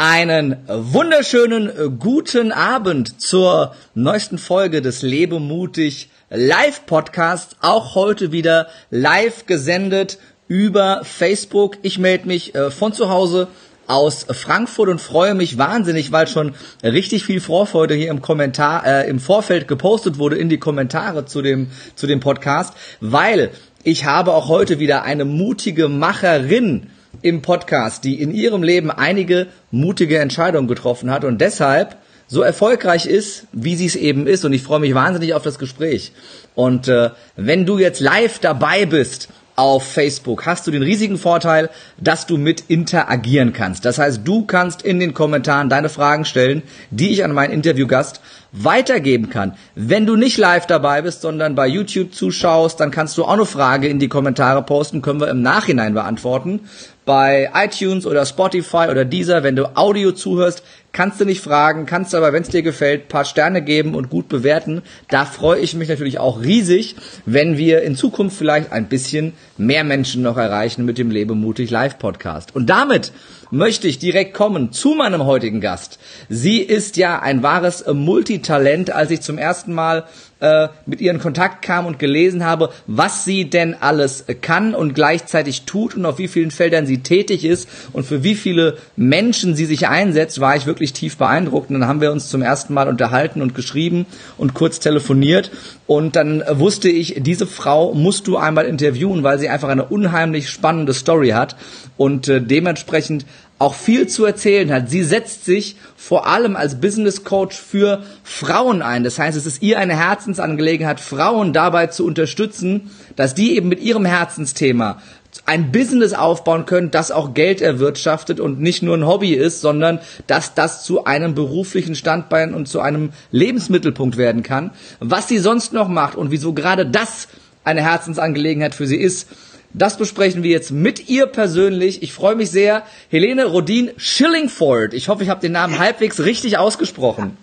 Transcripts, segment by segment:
Einen wunderschönen äh, guten Abend zur neuesten Folge des Lebe mutig Live Podcasts. Auch heute wieder live gesendet über Facebook. Ich melde mich äh, von zu Hause aus Frankfurt und freue mich wahnsinnig, weil schon richtig viel Vorfreude hier im Kommentar, äh, im Vorfeld gepostet wurde in die Kommentare zu dem, zu dem Podcast, weil ich habe auch heute wieder eine mutige Macherin im Podcast, die in ihrem Leben einige mutige Entscheidungen getroffen hat und deshalb so erfolgreich ist, wie sie es eben ist. Und ich freue mich wahnsinnig auf das Gespräch. Und äh, wenn du jetzt live dabei bist auf Facebook hast du den riesigen Vorteil, dass du mit interagieren kannst. Das heißt, du kannst in den Kommentaren deine Fragen stellen, die ich an meinen Interviewgast weitergeben kann. Wenn du nicht live dabei bist, sondern bei YouTube zuschaust, dann kannst du auch eine Frage in die Kommentare posten, können wir im Nachhinein beantworten. Bei iTunes oder Spotify oder dieser, wenn du Audio zuhörst, kannst du nicht fragen, kannst aber, wenn es dir gefällt, paar Sterne geben und gut bewerten. Da freue ich mich natürlich auch riesig, wenn wir in Zukunft vielleicht ein bisschen mehr Menschen noch erreichen mit dem Lebemutig Live Podcast. Und damit möchte ich direkt kommen zu meinem heutigen Gast. Sie ist ja ein wahres Multitalent. Als ich zum ersten Mal äh, mit ihr in Kontakt kam und gelesen habe, was sie denn alles kann und gleichzeitig tut und auf wie vielen Feldern sie tätig ist und für wie viele Menschen sie sich einsetzt, war ich wirklich tief beeindruckt. Und dann haben wir uns zum ersten Mal unterhalten und geschrieben und kurz telefoniert. Und dann wusste ich, diese Frau musst du einmal interviewen, weil sie einfach eine unheimlich spannende Story hat und äh, dementsprechend auch viel zu erzählen hat. Sie setzt sich vor allem als Business Coach für Frauen ein. Das heißt, es ist ihr eine Herzensangelegenheit, Frauen dabei zu unterstützen, dass die eben mit ihrem Herzensthema ein Business aufbauen können, das auch Geld erwirtschaftet und nicht nur ein Hobby ist, sondern dass das zu einem beruflichen Standbein und zu einem Lebensmittelpunkt werden kann. Was sie sonst noch macht und wieso gerade das eine Herzensangelegenheit für sie ist, das besprechen wir jetzt mit ihr persönlich. Ich freue mich sehr. Helene Rodin Schillingford. Ich hoffe, ich habe den Namen halbwegs richtig ausgesprochen.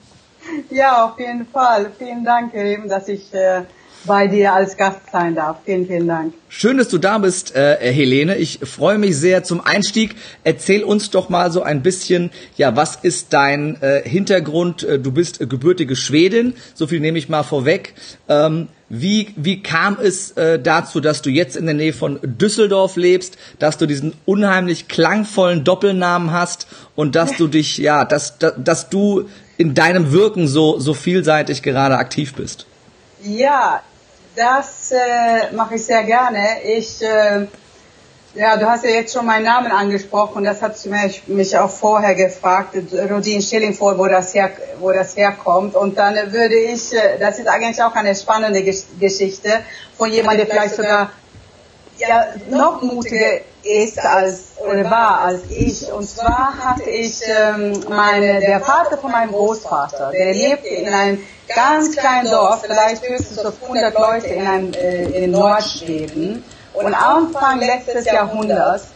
Ja, auf jeden Fall. Vielen Dank, eben, dass ich äh, bei dir als Gast sein darf. Vielen, vielen Dank. Schön, dass du da bist, äh, Helene. Ich freue mich sehr zum Einstieg. Erzähl uns doch mal so ein bisschen, ja, was ist dein äh, Hintergrund? Äh, du bist äh, gebürtige Schwedin, so viel nehme ich mal vorweg. Ähm, wie, wie kam es äh, dazu, dass du jetzt in der Nähe von Düsseldorf lebst, dass du diesen unheimlich klangvollen Doppelnamen hast und dass du dich, ja, dass, dass, dass du in deinem Wirken so, so vielseitig gerade aktiv bist? Ja, das äh, mache ich sehr gerne. Ich, äh, ja, du hast ja jetzt schon meinen Namen angesprochen. Das hat mich, mich auch vorher gefragt, Rodin Schillingford, wo das her, wo das herkommt. Und dann würde ich, äh, das ist eigentlich auch eine spannende Geschichte von jemandem, der vielleicht sogar ja, noch mutiger ist als oder war als ich. Und zwar hatte ich ähm, meine, der Vater von meinem Großvater, der lebte in einem ganz kleinen Dorf, vielleicht höchstens so 100 Leute in, einem, äh, in Nordschweden. Und Anfang letztes Jahrhunderts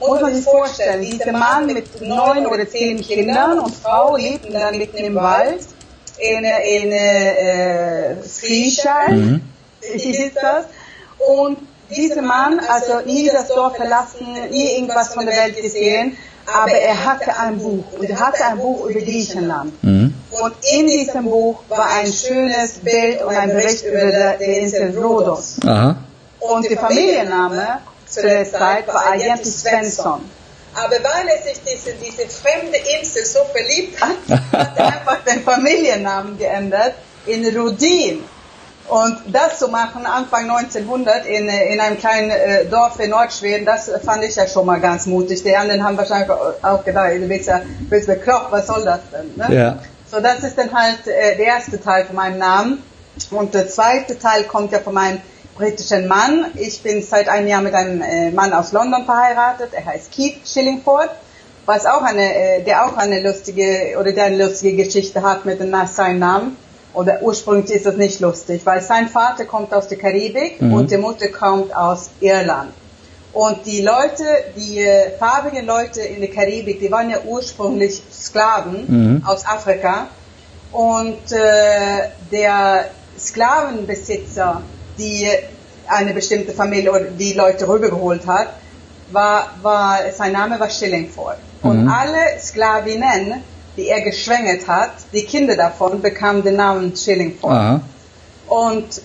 muss man sich vorstellen, dieser Mann mit neun oder zehn Kindern und Frau lebten dann mitten im Wald in, in äh, Friesheim, mhm. hieß das. Und dieser Mann, also nie das Dorf verlassen, nie irgendwas von der Welt gesehen, aber er hatte ein Buch und er hatte ein Buch über Griechenland. Mhm. Und in diesem Buch war ein schönes Bild und ein Bericht über die Insel Rhodos. Aha. Und der Familienname zu der Zeit war eigentlich Svensson. Aber weil er sich diese, diese fremde Insel so verliebt hat, hat er einfach den Familiennamen geändert in Rudin. Und das zu machen Anfang 1900 in, in einem kleinen äh, Dorf in Nordschweden, das fand ich ja schon mal ganz mutig. Die anderen haben wahrscheinlich auch gedacht, du bist ja bist bekloppt, was soll das denn? Ne? Ja. So, das ist dann halt äh, der erste Teil von meinem Namen. Und der zweite Teil kommt ja von meinem britischen Mann. Ich bin seit einem Jahr mit einem äh, Mann aus London verheiratet. Er heißt Keith Schillingford, was auch eine, äh, der auch eine lustige oder der eine lustige Geschichte hat mit dem, seinem Namen oder ursprünglich ist das nicht lustig, weil sein Vater kommt aus der Karibik mhm. und die Mutter kommt aus Irland. Und die Leute, die äh, farbigen Leute in der Karibik, die waren ja ursprünglich Sklaven mhm. aus Afrika. Und äh, der Sklavenbesitzer, die eine bestimmte Familie oder die Leute rübergeholt hat, war, war, sein Name war Schillingford. Und mhm. alle Sklavinnen, die er geschwängert hat, die Kinder davon bekamen den Namen Schillingford. Und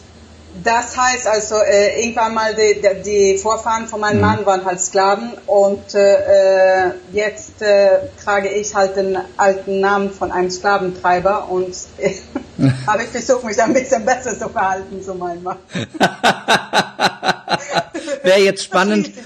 das heißt also, äh, irgendwann mal die, die Vorfahren von meinem mhm. Mann waren halt Sklaven und äh, äh jetzt äh, trage ich halt den alten Namen von einem Sklaventreiber und äh, habe ich versucht, mich ein bisschen besser zu verhalten, so mein Mann. wäre jetzt spannend.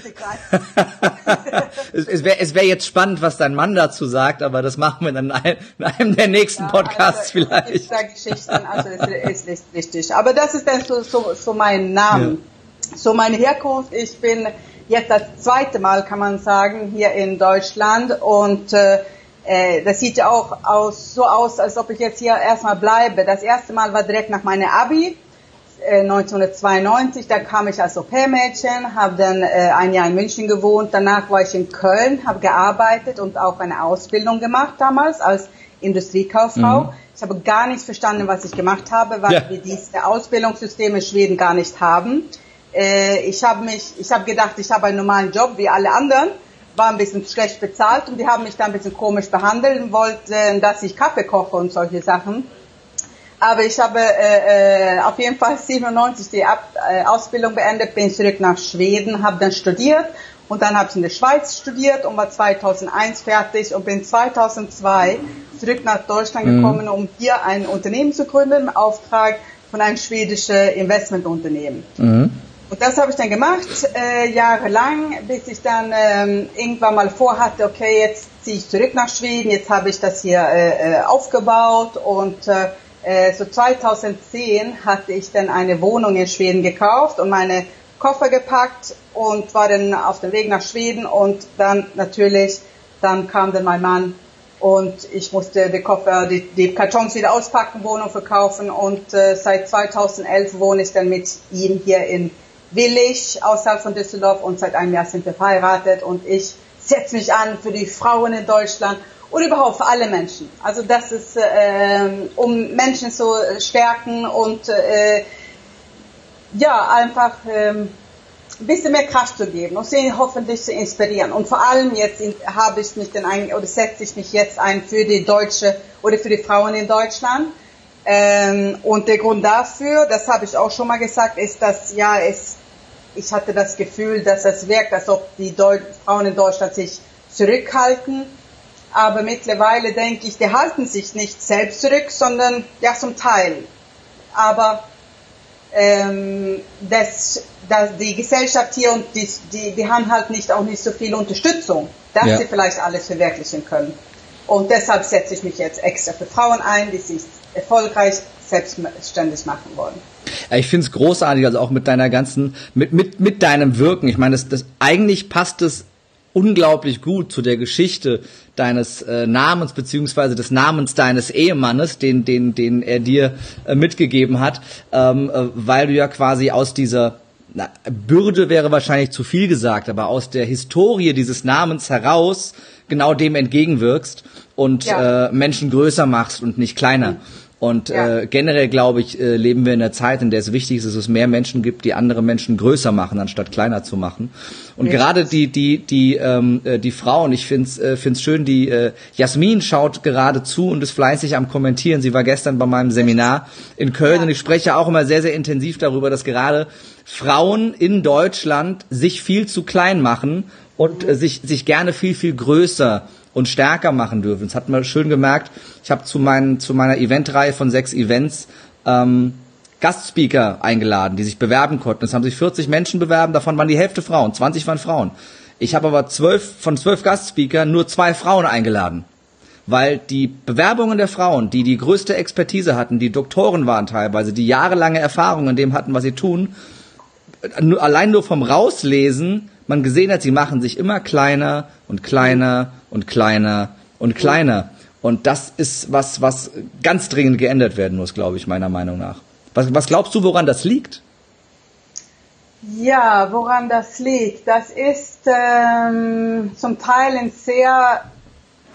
es es wäre es wär jetzt spannend, was dein Mann dazu sagt, aber das machen wir dann in einem der nächsten ja, Podcasts also, vielleicht. Geschichten, also ist, ist richtig. Aber das ist dann so, so, so mein Name. Ja. So meine Herkunft. Ich bin jetzt das zweite Mal, kann man sagen, hier in Deutschland und äh, äh das sieht ja auch aus, so aus, als ob ich jetzt hier erstmal bleibe. Das erste Mal war direkt nach meiner Abi 1992, äh, da kam ich als Au-pair-Mädchen, habe dann äh, ein Jahr in München gewohnt, danach war ich in Köln, habe gearbeitet und auch eine Ausbildung gemacht damals als Industriekauffrau. Mhm. Ich habe gar nicht verstanden, was ich gemacht habe, weil ja. wir diese Ausbildungssysteme in Schweden gar nicht haben. Äh, ich habe mich, ich habe gedacht, ich habe einen normalen Job wie alle anderen, war ein bisschen schlecht bezahlt und die haben mich da ein bisschen komisch behandelt und wollten, dass ich Kaffee koche und solche Sachen. Aber ich habe äh, äh, auf jeden Fall 97 die Ab äh, Ausbildung beendet, bin zurück nach Schweden, habe dann studiert und dann habe ich in der Schweiz studiert und war 2001 fertig und bin 2002 zurück nach Deutschland mhm. gekommen, um hier ein Unternehmen zu gründen im Auftrag von einem schwedischen Investmentunternehmen. Mhm. Und das habe ich dann gemacht, äh, jahrelang, bis ich dann ähm, irgendwann mal vorhatte, okay, jetzt ziehe ich zurück nach Schweden, jetzt habe ich das hier äh, äh aufgebaut und äh, äh, so 2010 hatte ich dann eine Wohnung in Schweden gekauft und meine Koffer gepackt und war dann auf dem Weg nach Schweden und dann natürlich, dann kam dann mein Mann und ich musste die Koffer, die, die Kartons wieder auspacken, Wohnung verkaufen und äh, seit 2011 wohne ich dann mit ihm hier in Willig außerhalb von Düsseldorf und seit einem Jahr sind wir verheiratet und ich setze mich an für die Frauen in Deutschland oder überhaupt für alle Menschen. Also das ist, äh, um Menschen zu stärken und äh, ja, einfach äh, ein bisschen mehr Kraft zu geben und sie hoffentlich zu inspirieren. Und vor allem jetzt habe ich mich dann ein, oder setze ich mich jetzt ein für die Deutsche oder für die Frauen in Deutschland. Ähm, und der Grund dafür, das habe ich auch schon mal gesagt, ist, dass ja, es, ich hatte das Gefühl, dass es wirkt, als ob die Deu Frauen in Deutschland sich zurückhalten aber mittlerweile denke ich, die halten sich nicht selbst zurück, sondern ja zum Teil. Aber ähm, das, das, die Gesellschaft hier und die, die, die haben halt nicht auch nicht so viel Unterstützung, dass ja. sie vielleicht alles verwirklichen können. Und deshalb setze ich mich jetzt extra für Frauen ein, die sich erfolgreich selbstständig machen wollen. Ja, ich finde es großartig, also auch mit deiner ganzen, mit, mit, mit deinem Wirken. Ich meine, das, das eigentlich passt es unglaublich gut zu der Geschichte deines äh, Namens beziehungsweise des Namens deines Ehemannes, den den den er dir äh, mitgegeben hat, ähm, äh, weil du ja quasi aus dieser na, Bürde wäre wahrscheinlich zu viel gesagt, aber aus der Historie dieses Namens heraus genau dem entgegenwirkst und ja. äh, Menschen größer machst und nicht kleiner. Mhm. Und ja. äh, generell glaube ich, äh, leben wir in einer Zeit, in der es wichtig ist, dass es mehr Menschen gibt, die andere Menschen größer machen, anstatt kleiner zu machen. Und ja. gerade die die die ähm, äh, die Frauen, ich find's äh, find's schön. Die äh, Jasmin schaut gerade zu und ist fleißig am kommentieren. Sie war gestern bei meinem Seminar in Köln ja. und ich spreche auch immer sehr sehr intensiv darüber, dass gerade Frauen in Deutschland sich viel zu klein machen und äh, sich sich gerne viel viel größer und stärker machen dürfen. Das hat man schön gemerkt. Ich habe zu, meinen, zu meiner Eventreihe von sechs Events ähm, Gastspeaker eingeladen, die sich bewerben konnten. Es haben sich 40 Menschen bewerben, davon waren die Hälfte Frauen, 20 waren Frauen. Ich habe aber zwölf, von zwölf Gastspeakern nur zwei Frauen eingeladen. Weil die Bewerbungen der Frauen, die die größte Expertise hatten, die Doktoren waren teilweise, die jahrelange Erfahrung in dem hatten, was sie tun, allein nur vom Rauslesen man gesehen hat, sie machen sich immer kleiner und kleiner und kleiner und kleiner. Und das ist was, was ganz dringend geändert werden muss, glaube ich, meiner Meinung nach. Was, was glaubst du, woran das liegt? Ja, woran das liegt? Das ist ähm, zum Teil ein sehr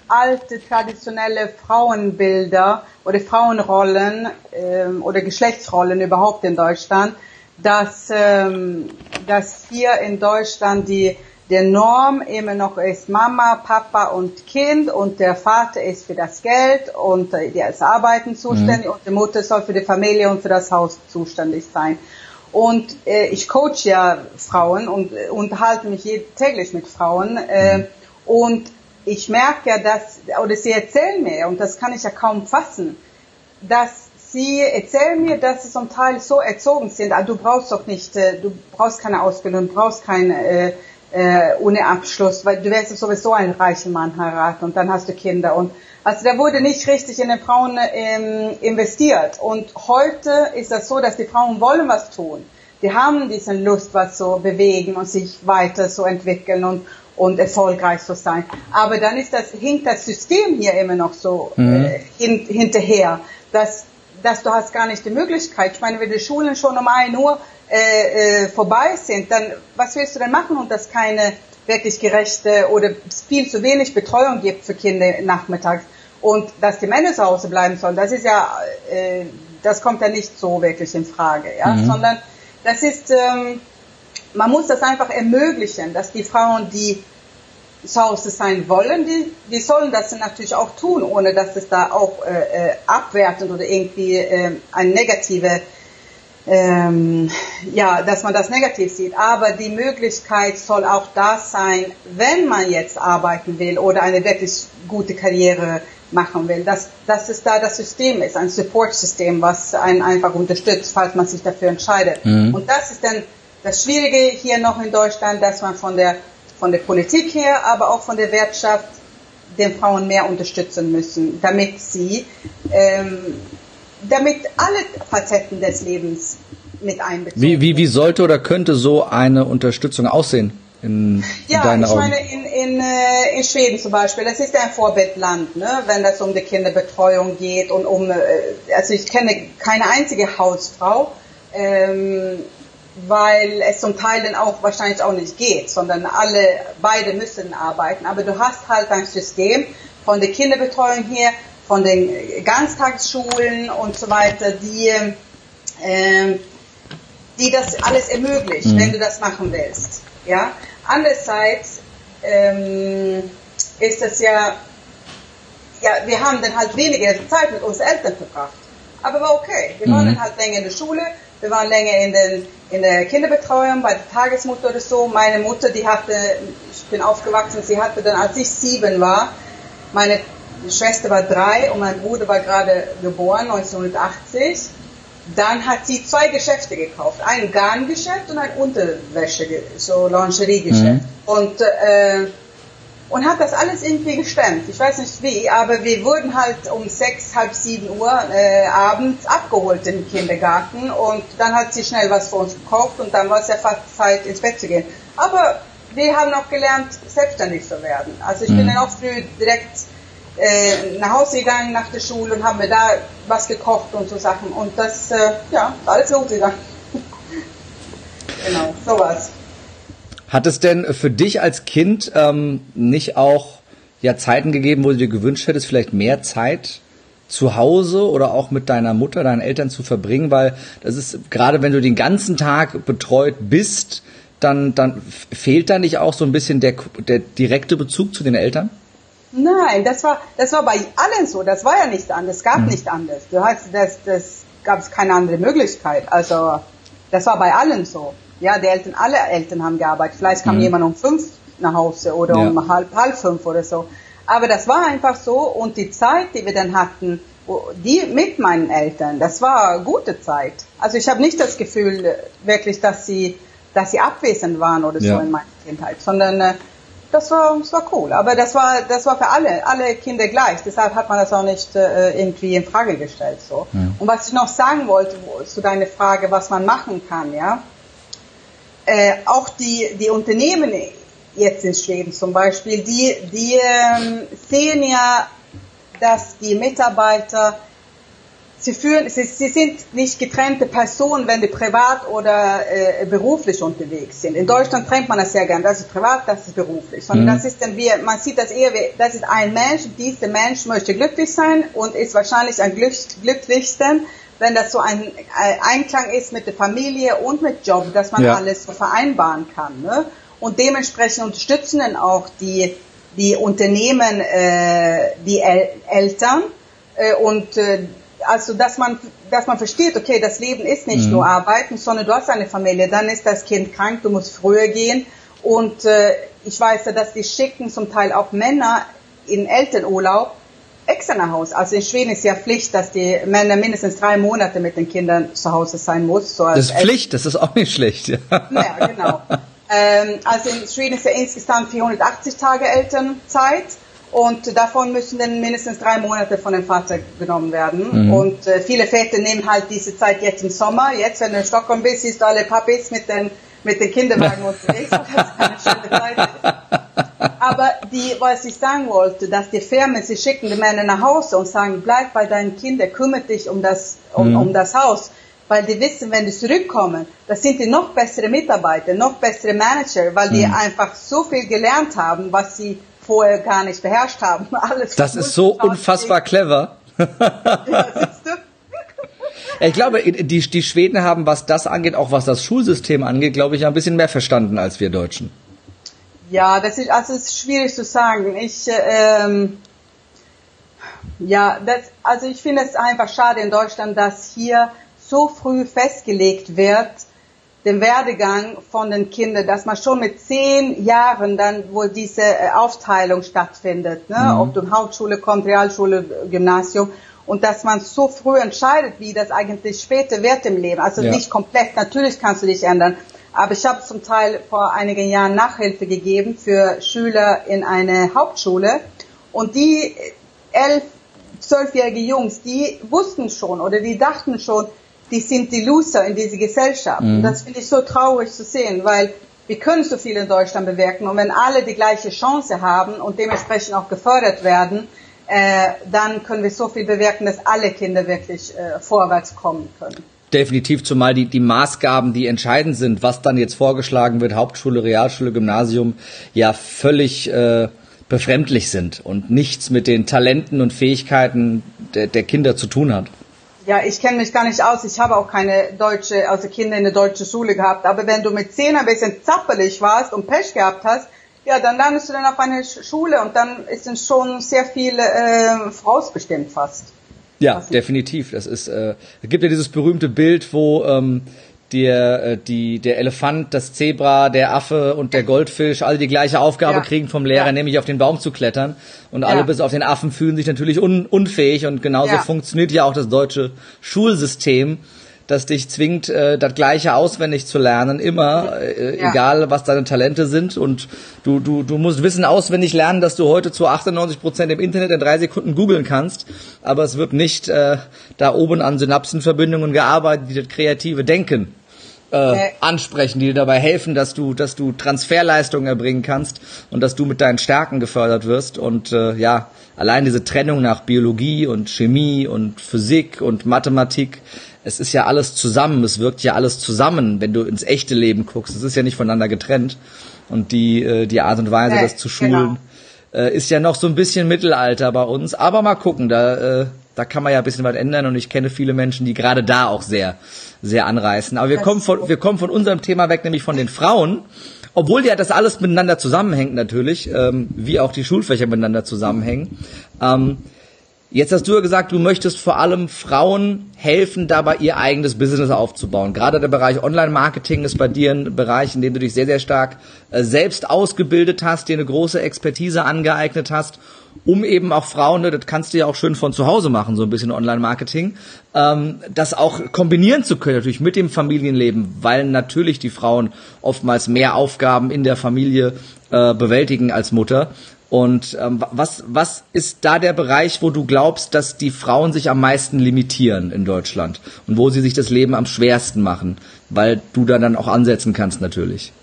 alte traditionelle Frauenbilder oder Frauenrollen ähm, oder Geschlechtsrollen überhaupt in Deutschland, dass, ähm, dass hier in Deutschland die der Norm immer noch ist Mama, Papa und Kind und der Vater ist für das Geld und äh, der ist Arbeiten zuständig mhm. und die Mutter soll für die Familie und für das Haus zuständig sein. Und äh, ich coach ja Frauen und äh, unterhalte mich täglich mit Frauen äh, mhm. und ich merke ja, dass, oder sie erzählen mir, und das kann ich ja kaum fassen, dass sie erzählen mir, dass sie zum Teil so erzogen sind, ah, du brauchst doch nicht, äh, du brauchst keine Ausbildung, du brauchst keine äh, äh, ohne Abschluss, weil du wirst sowieso einen reichen Mann heiraten und dann hast du Kinder und also da wurde nicht richtig in den Frauen ähm, investiert und heute ist das so, dass die Frauen wollen was tun. Die haben diese Lust, was so bewegen und sich weiter so entwickeln und und erfolgreich zu sein. Aber dann ist das, hinkt das System hier immer noch so mhm. äh, hin, hinterher, dass, dass du hast gar nicht die Möglichkeit. Ich meine, wenn die Schulen schon um ein Uhr äh, äh, vorbei sind, dann was willst du denn machen? Und das keine wirklich gerechte oder viel zu wenig Betreuung gibt für Kinder nachmittags. Und dass die Männer zu Hause bleiben sollen, das ist ja, äh, das kommt ja nicht so wirklich in Frage, ja, mhm. sondern das ist, ähm, man muss das einfach ermöglichen, dass die Frauen, die zu Hause sein wollen, die, die sollen das natürlich auch tun, ohne dass es da auch äh, äh abwertend oder irgendwie äh, eine negative ähm, ja, dass man das negativ sieht. Aber die Möglichkeit soll auch da sein, wenn man jetzt arbeiten will oder eine wirklich gute Karriere machen will, dass, dass es da das System ist, ein Support-System, was einen einfach unterstützt, falls man sich dafür entscheidet. Mhm. Und das ist dann das Schwierige hier noch in Deutschland, dass man von der, von der Politik her, aber auch von der Wirtschaft den Frauen mehr unterstützen müssen, damit sie ähm, damit alle Facetten des Lebens mit einbezogen wie, wie, wie sollte oder könnte so eine Unterstützung aussehen? In, ja, in ich meine, in, in, äh, in Schweden zum Beispiel, das ist ein Vorbildland, ne, wenn das um die Kinderbetreuung geht und um, äh, also ich kenne keine einzige Hausfrau, ähm, weil es zum Teil dann auch wahrscheinlich auch nicht geht, sondern alle, beide müssen arbeiten, aber du hast halt ein System von der Kinderbetreuung hier, von den Ganztagsschulen und so weiter, die, äh, die das alles ermöglicht, mhm. wenn du das machen willst. Ja? Andererseits ähm, ist es ja, ja, wir haben dann halt weniger Zeit mit unseren Eltern verbracht. Aber war okay. Wir waren mhm. dann halt länger in der Schule, wir waren länger in, den, in der Kinderbetreuung, bei der Tagesmutter oder so. Meine Mutter, die hatte, ich bin aufgewachsen, sie hatte dann, als ich sieben war, meine die Schwester war drei und mein Bruder war gerade geboren, 1980. Dann hat sie zwei Geschäfte gekauft. Ein Garngeschäft und ein Unterwäsche, so Lingeriegeschäft. Mhm. Und, äh, und hat das alles irgendwie gestemmt. Ich weiß nicht wie, aber wir wurden halt um sechs, halb sieben Uhr äh, abends abgeholt im Kindergarten und dann hat sie schnell was für uns gekauft und dann war es ja fast Zeit ins Bett zu gehen. Aber wir haben auch gelernt, selbstständig zu werden. Also ich mhm. bin dann auch früh direkt äh, nach Hause gegangen nach der Schule und haben mir da was gekocht und so Sachen. Und das, äh, ja, alles losgegangen. genau, sowas. Hat es denn für dich als Kind ähm, nicht auch ja, Zeiten gegeben, wo du dir gewünscht hättest, vielleicht mehr Zeit zu Hause oder auch mit deiner Mutter, deinen Eltern zu verbringen? Weil das ist, gerade wenn du den ganzen Tag betreut bist, dann, dann fehlt da nicht auch so ein bisschen der, der direkte Bezug zu den Eltern? Nein, das war, das war bei allen so. Das war ja nicht anders. Es gab mhm. nicht anders. Du hast, das, das gab es keine andere Möglichkeit. Also, das war bei allen so. Ja, die Eltern, alle Eltern haben gearbeitet. Vielleicht kam mhm. jemand um fünf nach Hause oder ja. um halb, halb fünf oder so. Aber das war einfach so. Und die Zeit, die wir dann hatten, die mit meinen Eltern, das war gute Zeit. Also ich habe nicht das Gefühl wirklich, dass sie, dass sie abwesend waren oder ja. so in meiner Kindheit, sondern äh, das war, das war cool. Aber das war, das war für alle, alle Kinder gleich. Deshalb hat man das auch nicht äh, irgendwie in Frage gestellt. So. Ja. Und was ich noch sagen wollte zu deiner Frage, was man machen kann, ja, äh, auch die, die Unternehmen jetzt in Schweden zum Beispiel, die, die ähm, sehen ja, dass die Mitarbeiter Sie, fühlen, sie, sie sind nicht getrennte Personen, wenn sie privat oder äh, beruflich unterwegs sind. In Deutschland trennt man das sehr gern. Das ist privat, das ist beruflich. Sondern mhm. das ist dann wie, man sieht das eher wie, das ist ein Mensch, dieser Mensch möchte glücklich sein und ist wahrscheinlich am glück, glücklichsten, wenn das so ein, ein Einklang ist mit der Familie und mit Job, dass man ja. alles so vereinbaren kann. Ne? und dementsprechend unterstützen dann auch die, die Unternehmen äh, die El Eltern äh, und äh, also dass man dass man versteht, okay, das Leben ist nicht mhm. nur arbeiten, sondern du hast eine Familie, dann ist das Kind krank, du musst früher gehen und äh, ich weiß ja, dass die schicken zum Teil auch Männer in Elternurlaub extra nach Hause. Also in Schweden ist ja Pflicht, dass die Männer mindestens drei Monate mit den Kindern zu Hause sein muss. So das ist Pflicht, das ist auch nicht schlecht. Ja, ja genau. ähm, also in Schweden ist ja insgesamt 480 Tage Elternzeit und davon müssen dann mindestens drei Monate von dem Vater genommen werden. Mhm. Und äh, viele Väter nehmen halt diese Zeit jetzt im Sommer. Jetzt, wenn du in Stockholm bist, siehst du alle Papis mit den, mit den Kinderwagen unterwegs. Das ist eine schöne Zeit. Aber die, was ich sagen wollte, dass die Firmen, sie schicken die Männer nach Hause und sagen, bleib bei deinen Kindern, kümmere dich um das, um, mhm. um das Haus. Weil die wissen, wenn die zurückkommen, das sind die noch bessere Mitarbeiter, noch bessere Manager, weil die mhm. einfach so viel gelernt haben, was sie vorher gar nicht beherrscht haben. Alles das ist so unfassbar clever. ja, ich glaube, die, die Schweden haben, was das angeht, auch was das Schulsystem angeht, glaube ich, ein bisschen mehr verstanden als wir Deutschen. Ja, das ist, also es ist schwierig zu sagen. Ich, ähm, ja, das, also ich finde es einfach schade in Deutschland, dass hier so früh festgelegt wird, den Werdegang von den Kindern, dass man schon mit zehn Jahren dann, wo diese äh, Aufteilung stattfindet, ne, mhm. ob du Hauptschule kommt, Realschule, Gymnasium, und dass man so früh entscheidet, wie das eigentlich später wird im Leben. Also ja. nicht komplett, natürlich kannst du dich ändern, aber ich habe zum Teil vor einigen Jahren Nachhilfe gegeben für Schüler in einer Hauptschule. Und die elf, zwölfjährige Jungs, die wussten schon oder die dachten schon, die sind die Loser in dieser Gesellschaft. Mhm. Und das finde ich so traurig zu sehen, weil wir können so viel in Deutschland bewirken. Und wenn alle die gleiche Chance haben und dementsprechend auch gefördert werden, äh, dann können wir so viel bewirken, dass alle Kinder wirklich äh, vorwärts kommen können. Definitiv, zumal die, die Maßgaben, die entscheidend sind, was dann jetzt vorgeschlagen wird, Hauptschule, Realschule, Gymnasium, ja völlig äh, befremdlich sind und nichts mit den Talenten und Fähigkeiten der, der Kinder zu tun hat. Ja, ich kenne mich gar nicht aus. Ich habe auch keine deutsche, also Kinder in der deutschen Schule gehabt. Aber wenn du mit zehn ein bisschen zappelig warst und Pech gehabt hast, ja, dann landest du dann auf eine Schule und dann ist dann schon sehr viel äh, vorausbestimmt fast. Ja, definitiv. Das ist, äh, es gibt ja dieses berühmte Bild, wo ähm, der, äh, die, der Elefant, das Zebra, der Affe und der Goldfisch alle die gleiche Aufgabe ja. kriegen vom Lehrer, ja. nämlich auf den Baum zu klettern. Und alle ja. bis auf den Affen fühlen sich natürlich un, unfähig und genauso funktioniert ja auch das deutsche Schulsystem das dich zwingt, äh, das Gleiche auswendig zu lernen, immer, äh, egal was deine Talente sind. Und du, du, du musst Wissen auswendig lernen, dass du heute zu 98 Prozent im Internet in drei Sekunden googeln kannst. Aber es wird nicht äh, da oben an Synapsenverbindungen gearbeitet, die das kreative Denken äh, ansprechen, die dir dabei helfen, dass du, dass du Transferleistungen erbringen kannst und dass du mit deinen Stärken gefördert wirst. Und äh, ja, allein diese Trennung nach Biologie und Chemie und Physik und Mathematik, es ist ja alles zusammen, es wirkt ja alles zusammen, wenn du ins echte Leben guckst. Es ist ja nicht voneinander getrennt. Und die, äh, die Art und Weise, das zu schulen, genau. äh, ist ja noch so ein bisschen Mittelalter bei uns. Aber mal gucken, da, äh, da kann man ja ein bisschen was ändern und ich kenne viele Menschen, die gerade da auch sehr, sehr anreißen. Aber wir kommen von, wir kommen von unserem Thema weg, nämlich von den Frauen. Obwohl ja das alles miteinander zusammenhängt natürlich, ähm, wie auch die Schulfächer miteinander zusammenhängen. Ähm, Jetzt hast du ja gesagt, du möchtest vor allem Frauen helfen, dabei ihr eigenes Business aufzubauen. Gerade der Bereich Online-Marketing ist bei dir ein Bereich, in dem du dich sehr, sehr stark äh, selbst ausgebildet hast, dir eine große Expertise angeeignet hast, um eben auch Frauen, ne, das kannst du ja auch schön von zu Hause machen, so ein bisschen Online-Marketing, ähm, das auch kombinieren zu können, natürlich mit dem Familienleben, weil natürlich die Frauen oftmals mehr Aufgaben in der Familie äh, bewältigen als Mutter. Und ähm, was, was ist da der Bereich, wo du glaubst, dass die Frauen sich am meisten limitieren in Deutschland und wo sie sich das Leben am schwersten machen, weil du da dann auch ansetzen kannst natürlich?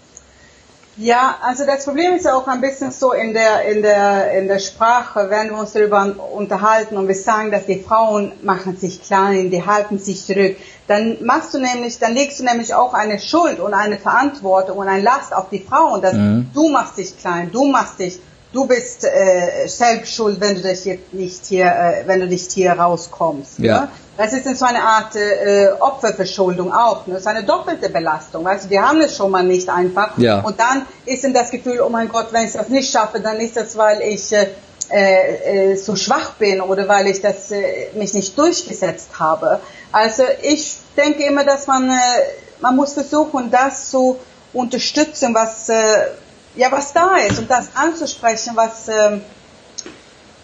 Ja, also das Problem ist ja auch ein bisschen so in der, in der, in der Sprache, wenn wir uns darüber unterhalten und wir sagen, dass die Frauen machen sich klein, die halten sich zurück, dann machst du nämlich, dann legst du nämlich auch eine Schuld und eine Verantwortung und eine Last auf die Frauen, dass mhm. du machst dich klein, du machst dich du bist äh, selbst schuld, wenn du dich jetzt nicht hier, äh, wenn du nicht hier rauskommst. Ja. Ne? Das ist dann so eine Art äh, Opferverschuldung auch, ne? so eine doppelte Belastung. Weißt du, die haben es schon mal nicht einfach. Ja. Und dann ist dann das Gefühl, oh mein Gott, wenn ich das nicht schaffe, dann ist das, weil ich äh, äh, so schwach bin oder weil ich das äh, mich nicht durchgesetzt habe. Also ich denke immer, dass man äh, man muss versuchen, das zu unterstützen, was äh, ja was da ist und das anzusprechen, was äh,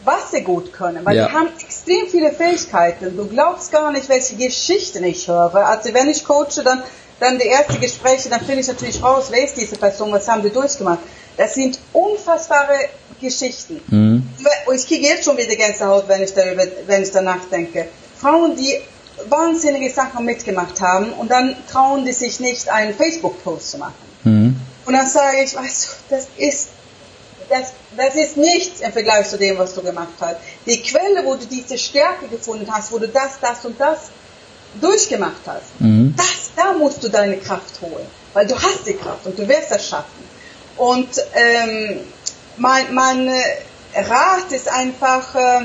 was sie gut können, weil Ja. die haben extrem viele Fähigkeiten. Du glaubst gar nicht, welche Geschichten ich höre. Also wenn ich coache, dann dann die ersten Gespräche, dann finde ich natürlich raus, wer ist diese Person, was haben die durchgemacht. Das sind unfassbare Geschichten. Und ich kriege jetzt schon wieder Gänsehaut, wenn ich darüber, wenn ich danach denke. Frauen, die wahnsinnige Sachen mitgemacht haben und dann trauen die sich nicht, einen Facebook-Post zu machen. Und dann sage ich, weißt du, das ist, das, das ist nichts im Vergleich zu dem, was du gemacht hast. Die Quelle, wo du diese Stärke gefunden hast, wo du das, das und das durchgemacht hast, das, da musst du deine Kraft holen, weil du hast die Kraft und du wirst das schaffen. Und ähm, mein, mein äh, Rat ist einfach äh,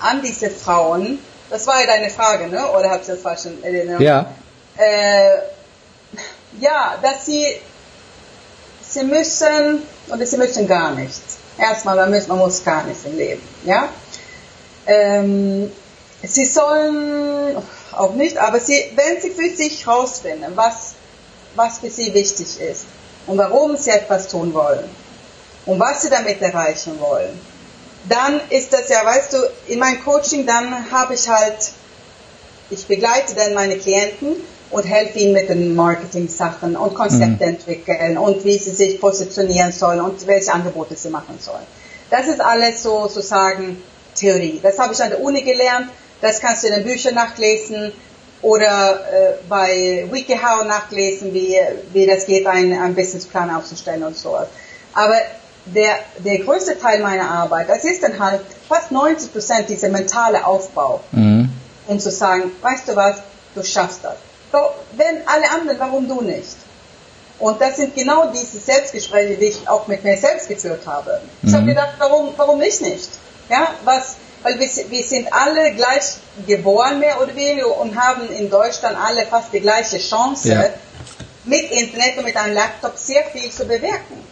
an diese Frauen, das war ja deine Frage, ne? oder habe ich das falsch in Erinnerung? Ja. äh, ja, dass sie, sie müssen, oder sie müssen gar nicht. Erstmal, man muss, man muss gar nicht im Leben, ja. Ähm, sie sollen auch nicht, aber sie, wenn sie für sich herausfinden, was, was für sie wichtig ist und warum sie etwas tun wollen und was sie damit erreichen wollen, dann ist das ja, weißt du, in meinem Coaching, dann habe ich halt ich begleite dann meine Klienten und helfe ihnen mit den Marketing-Sachen und Konzepte entwickeln und wie sie sich positionieren sollen und welche Angebote sie machen sollen. Das ist alles so sozusagen Theorie. Das habe ich an der Uni gelernt. Das kannst du in den Büchern nachlesen oder äh, bei WikiHow nachlesen, wie, wie das geht, einen, einen Businessplan aufzustellen und so. Aber der, der größte Teil meiner Arbeit, das ist dann halt fast 90 Prozent dieser mentale Aufbau um zu sagen, weißt du was, du schaffst das. So, wenn alle anderen, warum du nicht? Und das sind genau diese Selbstgespräche, die ich auch mit mir selbst geführt habe. Ich habe gedacht, warum, warum ich nicht? Ja, was, weil wir, wir sind alle gleich geboren, mehr oder weniger, und haben in Deutschland alle fast die gleiche Chance, Ja. mit Internet und mit einem Laptop sehr viel zu bewirken.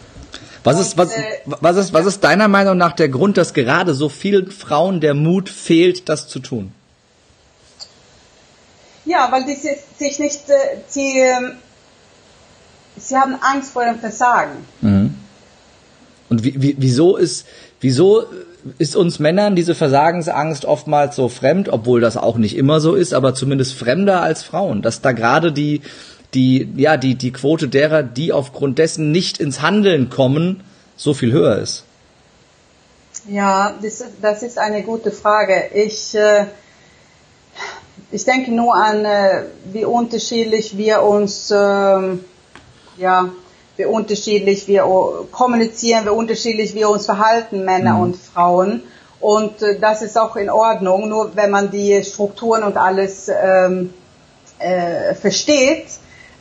Was ist, was, äh, was ist, was ist deiner Meinung nach der Grund, dass gerade so vielen Frauen der Mut fehlt, das zu tun? Ja, weil die si- sich nicht, äh, sie, ähm, sie haben Angst vor dem Versagen. Und wie, wie, wieso ist, wieso ist uns Männern diese Versagensangst oftmals so fremd, obwohl das auch nicht immer so ist, aber zumindest fremder als Frauen, dass da gerade die, die, ja, die, die Quote derer, die aufgrund dessen nicht ins Handeln kommen, so viel höher ist. Ja, das, ist- das ist eine gute Frage. Ich, äh, ich denke nur an, äh, wie unterschiedlich wir uns, ähm, ja, wie unterschiedlich wir kommunizieren, wie unterschiedlich wir uns verhalten, Männer und Frauen. Und äh, das ist auch in Ordnung, nur wenn man die Strukturen und alles ähm, äh, versteht,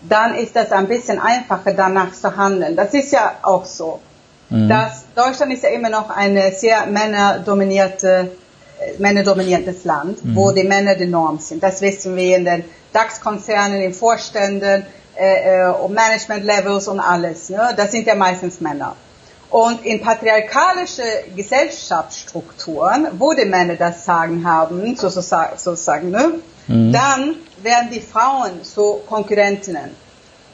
dann ist das ein bisschen einfacher, danach zu handeln. Das ist ja auch so. Das, Deutschland ist ja immer noch ein sehr männerdominierte, männerdominiertes Land, wo die Männer die Norm sind. Das wissen wir in den DAX-Konzernen, in Vorständen, äh, äh, und Management-Levels und alles. Ne? Das sind ja meistens Männer. Und in patriarchalische Gesellschaftsstrukturen, wo die Männer das Sagen haben, sozusagen, sozusagen ne? dann werden die Frauen so Konkurrentinnen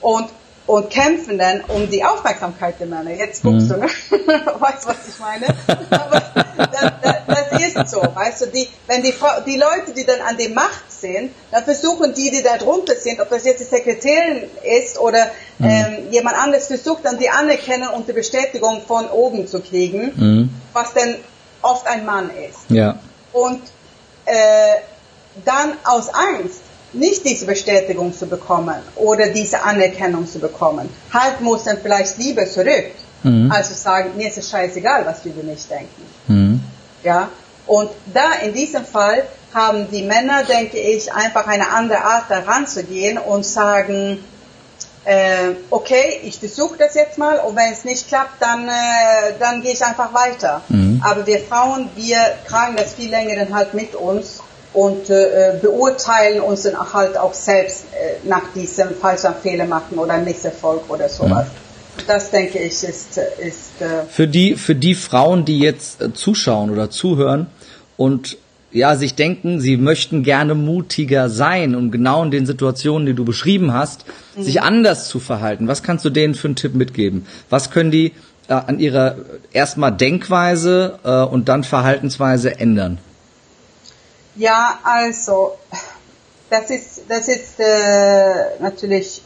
und, und kämpfen dann um die Aufmerksamkeit der Männer. Jetzt guckst du, ne? weißt was ich meine? Aber das, das, das ist so, weißt du, die, wenn die, die Leute, die dann an der Macht sind, dann versuchen die, die da drunter sind, ob das jetzt die Sekretärin ist oder ähm, jemand anderes, versucht dann die Anerkennung und die Bestätigung von oben zu kriegen, was denn oft ein Mann ist. Ja. Und äh, dann aus Angst, nicht diese Bestätigung zu bekommen oder diese Anerkennung zu bekommen, halt muss dann vielleicht lieber zurück, als zu sagen, mir ist es scheißegal, was die über mich denken. Ja, und da in diesem Fall haben die Männer, denke ich, einfach eine andere Art daran zu gehen und sagen, äh, okay, ich versuche das jetzt mal und wenn es nicht klappt, dann, äh, dann gehe ich einfach weiter. Mhm. Aber wir Frauen, wir tragen das viel länger dann halt mit uns und äh, beurteilen uns dann halt auch selbst äh, nach diesem falschen Fehler machen oder Misserfolg oder sowas. Mhm. Das denke ich ist, ist äh für die für die Frauen, die jetzt äh, zuschauen oder zuhören und ja, sich denken, sie möchten gerne mutiger sein, um genau in den Situationen, die du beschrieben hast, mhm. sich anders zu verhalten. Was kannst du denen für einen Tipp mitgeben? Was können die äh, an ihrer erstmal Denkweise äh, und dann Verhaltensweise ändern? Ja, also das ist das ist äh, natürlich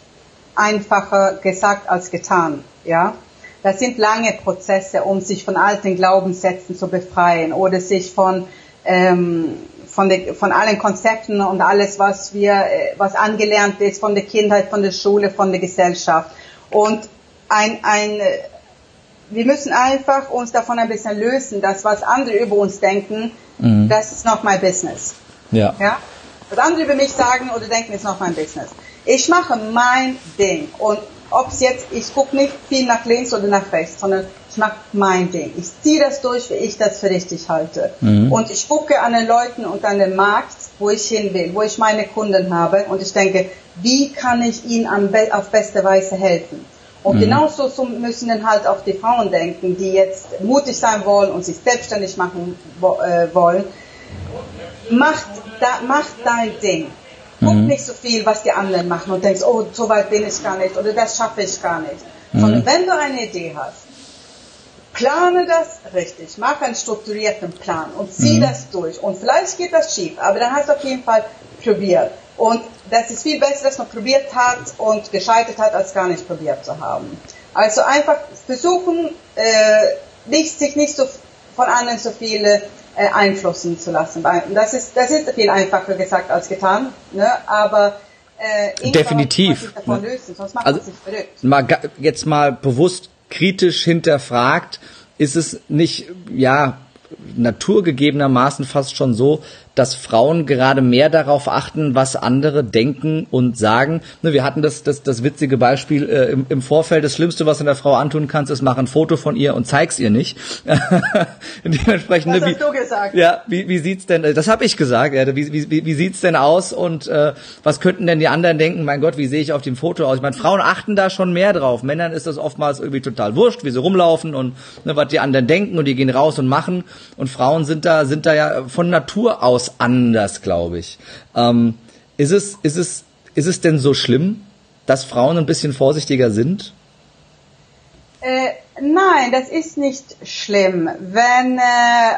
einfacher gesagt als getan, ja. Das sind lange Prozesse, um sich von alten Glaubenssätzen zu befreien oder sich von ähm, von, der, von allen Konzepten und alles, was wir, äh, was angelernt ist von der Kindheit, von der Schule, von der Gesellschaft. Und ein, ein, wir müssen einfach uns davon ein bisschen lösen, dass was andere über uns denken, mhm. das ist noch mein Business. Ja. ja. Was andere über mich sagen oder denken, ist noch mein Business. Ich mache mein Ding und ob es jetzt, ich gucke nicht viel nach links oder nach rechts, sondern ich mache mein Ding. Ich ziehe das durch, wie ich das für richtig halte. Mhm. Und ich gucke an den Leuten und an den Markt, wo ich hin will, wo ich meine Kunden habe und ich denke, wie kann ich ihnen auf beste Weise helfen? Und mhm. genauso so müssen dann halt auch die Frauen denken, die jetzt mutig sein wollen und sich selbstständig machen äh, wollen. Macht, da, macht dein Ding. Guck mhm. nicht so viel, was die anderen machen und denkst, oh, so weit bin ich gar nicht oder das schaffe ich gar nicht. Mhm. Sondern wenn du eine Idee hast, plane das richtig, mach einen strukturierten Plan und zieh mhm. das durch. Und vielleicht geht das schief, aber dann hast du auf jeden Fall probiert. Und das ist viel besser, dass man probiert hat und gescheitert hat, als gar nicht probiert zu haben. Also einfach versuchen, äh, nicht, sich nicht so von anderen so viele äh, einflussen zu lassen. Das ist, das ist viel einfacher gesagt als getan, ne? aber äh, definitiv. Ne? lösen, also. Mal jetzt mal bewusst kritisch hinterfragt, ist es nicht ja naturgegebenermaßen fast schon so, dass Frauen gerade mehr darauf achten, was andere denken und sagen. Ne, wir hatten das, das, das witzige Beispiel äh, im, im Vorfeld. Das Schlimmste, was du einer Frau antun kannst, ist mach ein Foto von ihr und zeig's ihr nicht. Dementsprechend, das ne, hast wie, du gesagt. Ja, wie, wie sieht's denn? Das habe ich gesagt. Ja, wie, wie, wie sieht's denn aus? Und äh, was könnten denn die anderen denken? Mein Gott, wie sehe ich auf dem Foto aus? Ich meine, Frauen achten da schon mehr drauf. Männern ist das oftmals irgendwie total wurscht, wie sie rumlaufen und ne, was die anderen denken und die gehen raus und machen. Und Frauen sind da sind da ja von Natur aus anders, glaube ich. Ähm, ist es, ist es, ist es denn so schlimm, dass Frauen ein bisschen vorsichtiger sind? Äh, nein, das ist nicht schlimm, wenn, äh,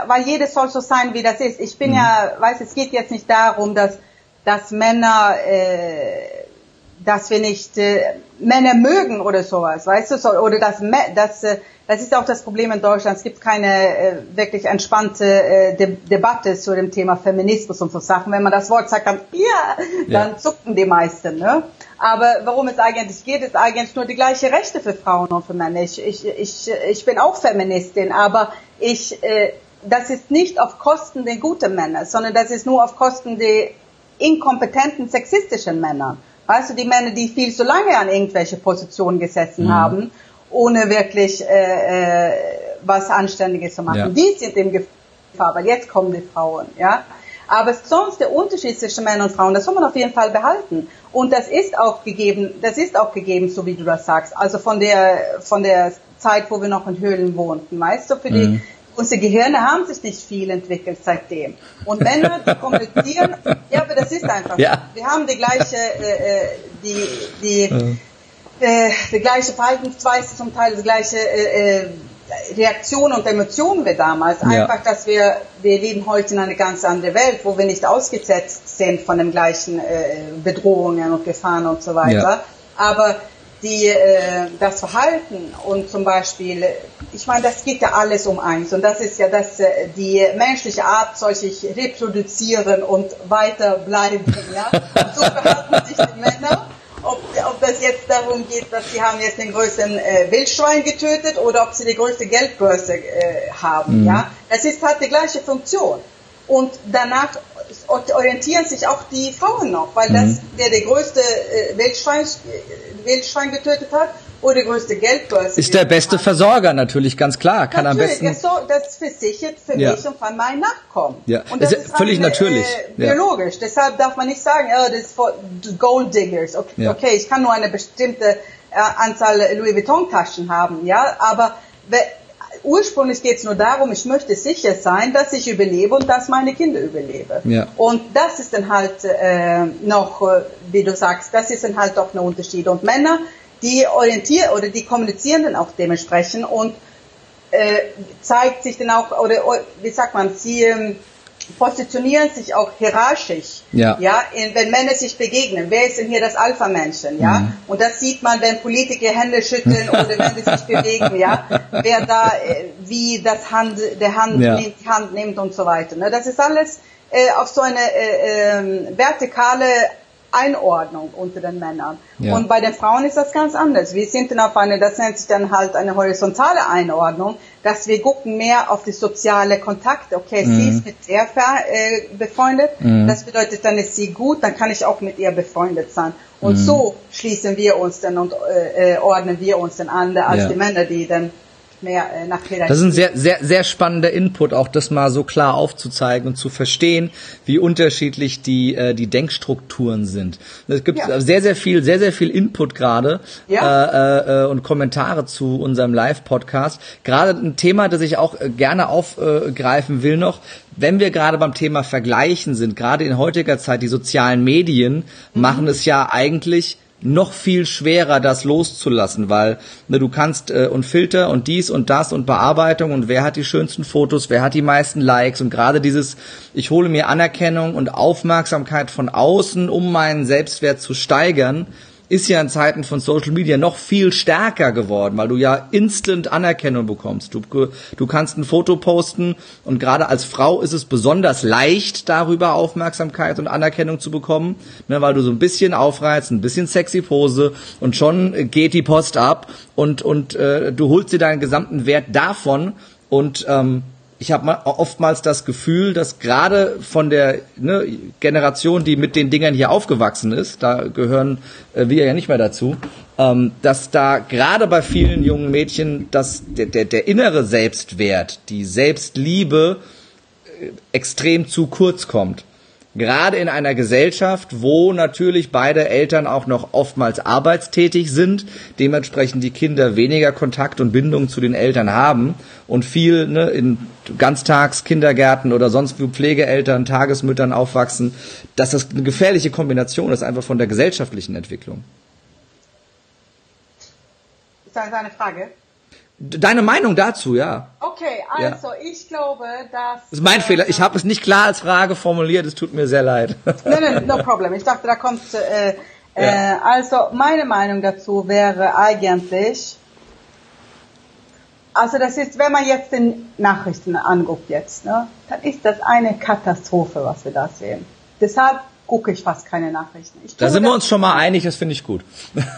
weil jedes soll so sein, wie das ist. Ich bin mhm. ja, weiß, es geht jetzt nicht darum, dass, dass Männer, äh, dass wir nicht äh, Männer mögen oder sowas, weißt du, so, oder dass, dass äh, das ist auch das Problem in Deutschland. Es gibt keine äh, wirklich entspannte äh, De Debatte zu dem Thema Feminismus und so Sachen. Wenn man das Wort sagt, dann ja, dann ja. zucken die meisten. Ne? Aber worum es eigentlich geht, ist eigentlich nur die gleiche Rechte für Frauen und für Männer. Ich, ich, ich, ich bin auch Feministin, aber ich, äh, das ist nicht auf Kosten der guten Männer, sondern das ist nur auf Kosten der inkompetenten sexistischen Männer. Weißt du, die Männer, die viel zu lange an irgendwelche Positionen gesessen mhm. haben ohne wirklich äh, äh, was Anständiges zu machen. Ja. Die sind in Gefahr, weil jetzt kommen die Frauen, ja. Aber sonst der Unterschied zwischen Männern und Frauen, das soll man auf jeden Fall behalten. Und das ist auch gegeben, das ist auch gegeben, so wie du das sagst. Also von der, von der Zeit, wo wir noch in Höhlen wohnten, weißt du, für die, mhm. Unsere Gehirne haben sich nicht viel entwickelt seitdem. Und Männer, die kommunizieren, ja, aber das ist einfach. Ja. Wir haben die gleiche, äh, äh die, die, mhm äh, die gleiche Verhaltensweise, zum Teil die gleiche äh, äh, Reaktion und Emotionen wie damals. Ja. Einfach, dass wir, wir leben heute in einer ganz anderen Welt, wo wir nicht ausgesetzt sind von den gleichen äh, Bedrohungen und Gefahren und so weiter. Ja. Aber die, äh, das Verhalten und zum Beispiel, ich meine, das geht ja alles um eins und das ist ja, dass äh, die menschliche Art soll sich reproduzieren und weiter bleiben. Ja? Und so verhalten sich die Männer ob, ob das jetzt darum geht, dass sie haben jetzt den größten äh, Wildschwein getötet oder ob sie die größte Geldbörse äh, haben. Mhm. Ja, es ist hat die gleiche Funktion. und danach orientieren sich auch die Frauen noch, weil das mhm. der der größte äh, Wildschwein, äh, Wildschwein getötet hat oder die größte Geldbörse. Ist der beste hat. Versorger natürlich, ganz klar. Kann natürlich, am besten. Das, so, das versichert für ja. mich und von meinen Nachkommen. Ja. Und das ist, ist völlig rein, natürlich. Äh, biologisch. Ja. Deshalb darf man nicht sagen, oh, das ist für Gold Diggers. Okay, ja. okay, ich kann nur eine bestimmte äh, Anzahl Louis Vuitton Taschen haben, ja, aber ursprünglich geht es nur darum, ich möchte sicher sein, dass ich überlebe und dass meine Kinder überleben. Ja. Und das ist dann halt äh, noch, äh, wie du sagst, das ist dann halt doch ein Unterschied. Und Männer, die orientieren oder die kommunizieren dann auch dementsprechend und äh, zeigt sich dann auch, oder wie sagt man, sie ähm, positionieren sich auch hierarchisch. Ja. Ja, in, wenn Männer sich begegnen. Wer ist denn hier das Alpha-Männchen? Ja. Mhm. Und das sieht man, wenn Politiker Hände schütteln oder wenn sie sich bewegen, ja. Wer da, äh, wie das Hand, der Hand, ja. nimmt, die Hand nimmt und so weiter. Ne? Das ist alles äh, auf so eine äh, äh, vertikale Einordnung unter den Männern. Ja. Und bei den Frauen ist das ganz anders. Wir sind dann auf eine, das nennt sich dann halt eine horizontale Einordnung, dass wir gucken mehr auf die soziale Kontakte. Okay, mhm. sie ist mit der äh, befreundet, mhm. das bedeutet, dann ist sie gut, dann kann ich auch mit ihr befreundet sein. Und mhm. so schließen wir uns dann und äh, äh ordnen wir uns dann an, als ja. die Männer, die dann mehr äh, nach Hierarchie. Das ist ein sehr, sehr, sehr spannender Input, auch das mal so klar aufzuzeigen und zu verstehen, wie unterschiedlich die, äh, die Denkstrukturen sind. Es gibt ja. sehr, sehr viel, sehr, sehr viel Input gerade ja. äh, äh, und Kommentare zu unserem Live-Podcast. Gerade ein Thema, das ich auch äh, gerne aufgreifen will noch, wenn wir gerade beim Thema Vergleichen sind, gerade in heutiger Zeit, die sozialen Medien mhm. machen es ja eigentlich noch viel schwerer, das loszulassen, weil ne, du kannst äh, und Filter und dies und das und Bearbeitung und wer hat die schönsten Fotos, wer hat die meisten Likes und gerade dieses, ich hole mir Anerkennung und Aufmerksamkeit von außen, um meinen Selbstwert zu steigern, ist ja in Zeiten von Social Media noch viel stärker geworden, weil du ja instant Anerkennung bekommst. Du, du kannst ein Foto posten und gerade als Frau ist es besonders leicht, darüber Aufmerksamkeit und Anerkennung zu bekommen, ne, weil du so ein bisschen aufreizt, ein bisschen sexy Pose und schon geht die Post ab und, und äh, du holst dir deinen gesamten Wert davon und ähm, ich habe oftmals das Gefühl, dass gerade von der ne, Generation, die mit den Dingern hier aufgewachsen ist, da gehören äh, wir ja nicht mehr dazu, ähm, dass da gerade bei vielen jungen Mädchen dass der, der, der innere Selbstwert, die Selbstliebe äh, extrem zu kurz kommt gerade in einer Gesellschaft, wo natürlich beide Eltern auch noch oftmals arbeitstätig sind, dementsprechend die Kinder weniger Kontakt und Bindung zu den Eltern haben und viel ne, in Ganztagskindergärten oder sonst wo Pflegeeltern, Tagesmüttern aufwachsen, dass das eine gefährliche Kombination ist, einfach von der gesellschaftlichen Entwicklung. Ist das eine Frage? Deine Meinung dazu, ja. Okay, also ja. ich glaube, dass. Das ist mein äh, Fehler. Ich habe es nicht klar als Frage formuliert. Es tut mir sehr leid. Nein, nein, no problem. Ich dachte, da kommt. Äh, äh ja. äh, also meine Meinung dazu wäre eigentlich, also das ist, wenn man jetzt den Nachrichten anguckt jetzt, ne, dann ist das eine Katastrophe, was wir da sehen. Deshalb gucke ich fast keine Nachrichten. da sind wir uns schon mal einig, das finde ich gut.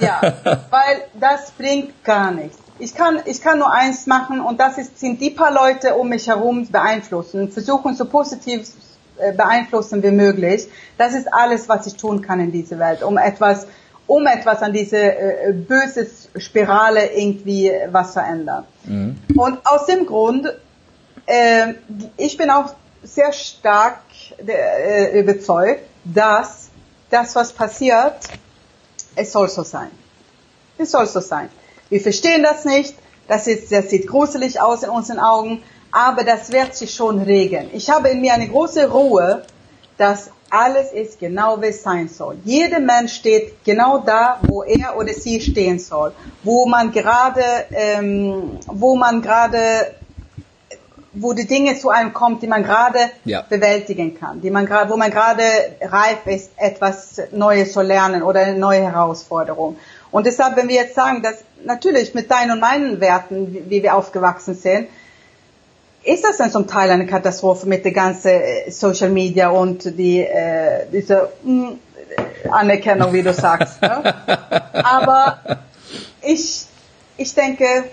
Ja, weil das bringt gar nichts ich kann, ich kann nur eins machen und das ist, sind die paar Leute um mich herum beeinflussen, versuchen so positiv äh, beeinflussen wie möglich. Das ist alles, was ich tun kann in dieser Welt, um etwas, um etwas an diese äh, böse Spirale irgendwie was verändern. Mhm. Und aus dem Grund, äh, ich bin auch sehr stark äh, überzeugt, dass das, was passiert, es soll so sein. Es soll so sein. Wir verstehen das nicht. Das, ist, das sieht gruselig aus in unseren Augen. Aber das wird sich schon regeln. Ich habe in mir eine große Ruhe, dass alles ist genau wie es sein soll. Jeder Mensch steht genau da, wo er oder sie stehen soll, wo man gerade, ähm, wo man gerade, wo die Dinge zu einem kommt, die man gerade ja. bewältigen kann, die man gerade, wo man gerade reif ist, etwas Neues zu lernen oder eine neue Herausforderung. Und deshalb, wenn wir jetzt sagen, dass natürlich mit deinen und meinen Werten, wie, wie wir aufgewachsen sind, ist das dann zum Teil eine Katastrophe mit der ganzen äh, Social Media und die äh, diese mh, mm, Anerkennung, wie du sagst. ne? Aber ich ich denke,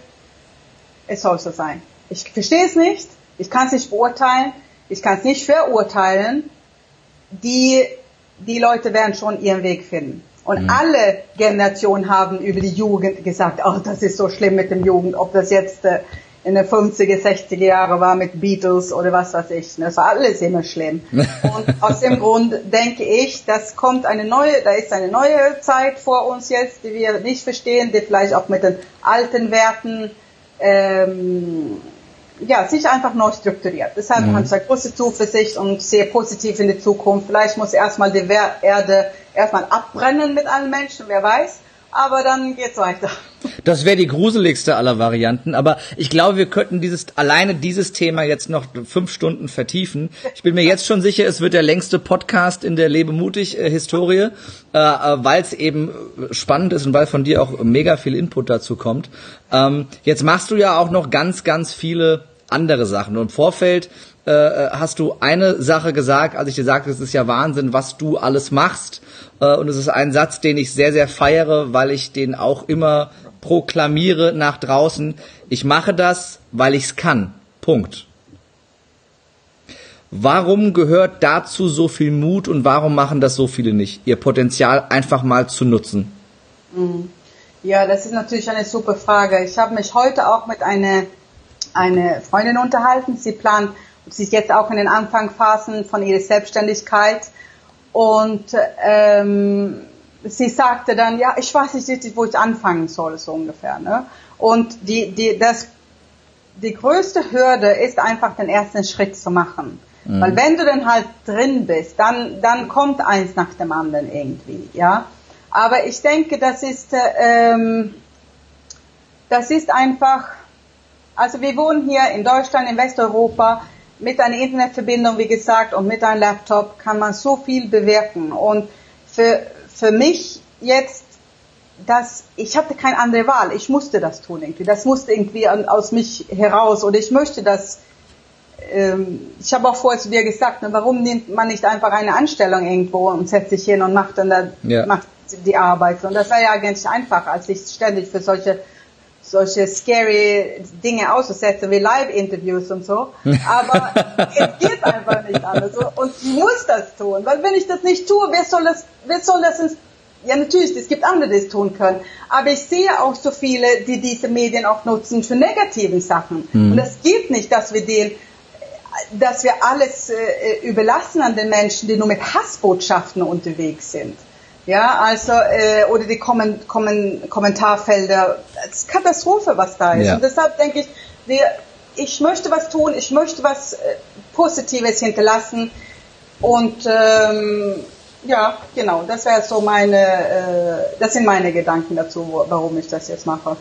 es soll so sein. Ich verstehe es nicht, ich kann es nicht beurteilen. ich kann es nicht verurteilen, die, die Leute werden schon ihren Weg finden. Und mhm. alle Generationen haben über die Jugend gesagt, oh, das ist so schlimm mit dem Jugend, ob das jetzt äh, in den 50er, 60er Jahre war mit Beatles oder was weiß ich. Das war alles immer schlimm. Und aus dem Grund denke ich, das kommt eine neue, da ist eine neue Zeit vor uns jetzt, die wir nicht verstehen, die vielleicht auch mit den alten Werten ähm, ja, sich einfach neu strukturiert. Deshalb mhm. habe ich eine große Zuversicht und sehe positiv in die Zukunft. Vielleicht muss erstmal die Erde erstmal abbrennen mit allen Menschen, wer weiß. Aber dann geht's weiter. Das wäre die gruseligste aller Varianten, aber ich glaube, wir könnten dieses alleine dieses Thema jetzt noch fünf Stunden vertiefen. Ich bin mir jetzt schon sicher, es wird der längste Podcast in der Lebemutig äh, äh, äh weil es eben spannend ist und weil von dir auch mega viel Input dazu kommt. Ähm, jetzt machst du ja auch noch ganz, ganz viele andere Sachen. Und im Vorfeld äh, äh, hast du eine Sache gesagt, als ich dir sagte, es ist ja Wahnsinn, was du alles machst. Äh, und es ist ein Satz, den ich sehr, sehr feiere, weil ich den auch immer proklamiere nach draußen. Ich mache das, weil ich es kann. Punkt. Warum gehört dazu so viel Mut und warum machen das so viele nicht, ihr Potenzial einfach mal zu nutzen? Mhm. Ja, das ist natürlich eine super Frage. Ich habe mich heute auch mit einer eine Freundin unterhalten. Sie plant ist jetzt auch in den Anfangsphasen von ihrer Selbstständigkeit und ähm, sie sagte dann, ja, ich weiß nicht richtig, wo ich anfangen soll, so ungefähr. Ne? Und die, die, das, die größte Hürde ist einfach den ersten Schritt zu machen. Mhm. Weil wenn du dann halt drin bist, dann, dann kommt eins nach dem anderen irgendwie, ja. Aber ich denke, das ist, ähm, das ist einfach, also wir wohnen hier in Deutschland, in Westeuropa, mit einer Internetverbindung, wie gesagt, und mit einem Laptop kann man so viel bewirken. Und für, für mich jetzt, dass ich hatte keine andere Wahl. Ich musste das tun irgendwie. Das musste irgendwie aus mich heraus. Und ich möchte das. Ähm, ich habe auch vorher zu dir gesagt, ne, warum nimmt man nicht einfach eine Anstellung irgendwo und setzt sich hin und macht dann da, ja. macht die Arbeit. Und das wäre ja eigentlich einfacher, als sich ständig für solche solche scary Dinge auszusetzen wie Live-Interviews und so. Aber es geht einfach nicht anders. Und ich muss das tun, weil wenn ich das nicht tue, wer soll das, wer soll das ins, ja natürlich, es gibt andere, die es tun können. Aber ich sehe auch so viele, die diese Medien auch nutzen für negative Sachen. Mhm. Und es geht nicht, dass wir den dass wir alles äh, überlassen an den Menschen, die nur mit Hassbotschaften unterwegs sind. Ja, also, äh, oder die Kommen, Kommen, Kommentarfelder. Es ist Katastrophe, was da ist. Ja. Und deshalb denke ich, wir, ich möchte was tun, ich möchte was äh, Positives hinterlassen. Und ähm, ja, genau, das wäre so meine, äh, das sind meine Gedanken dazu, warum ich das jetzt mache.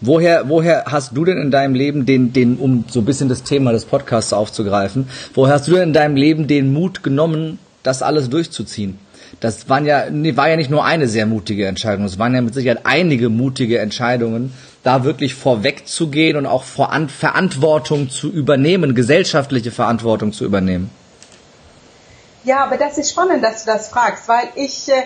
Woher, woher hast du denn in deinem Leben den, den, um so ein bisschen das Thema des Podcasts aufzugreifen, woher hast du denn in deinem Leben den Mut genommen, das alles durchzuziehen? Das waren ja, nee, war ja nicht nur eine sehr mutige Entscheidung, es waren ja mit Sicherheit einige mutige Entscheidungen, da wirklich vorwegzugehen und auch Voran Verantwortung zu übernehmen, gesellschaftliche Verantwortung zu übernehmen. Ja, aber das ist spannend, dass du das fragst, weil ich, äh,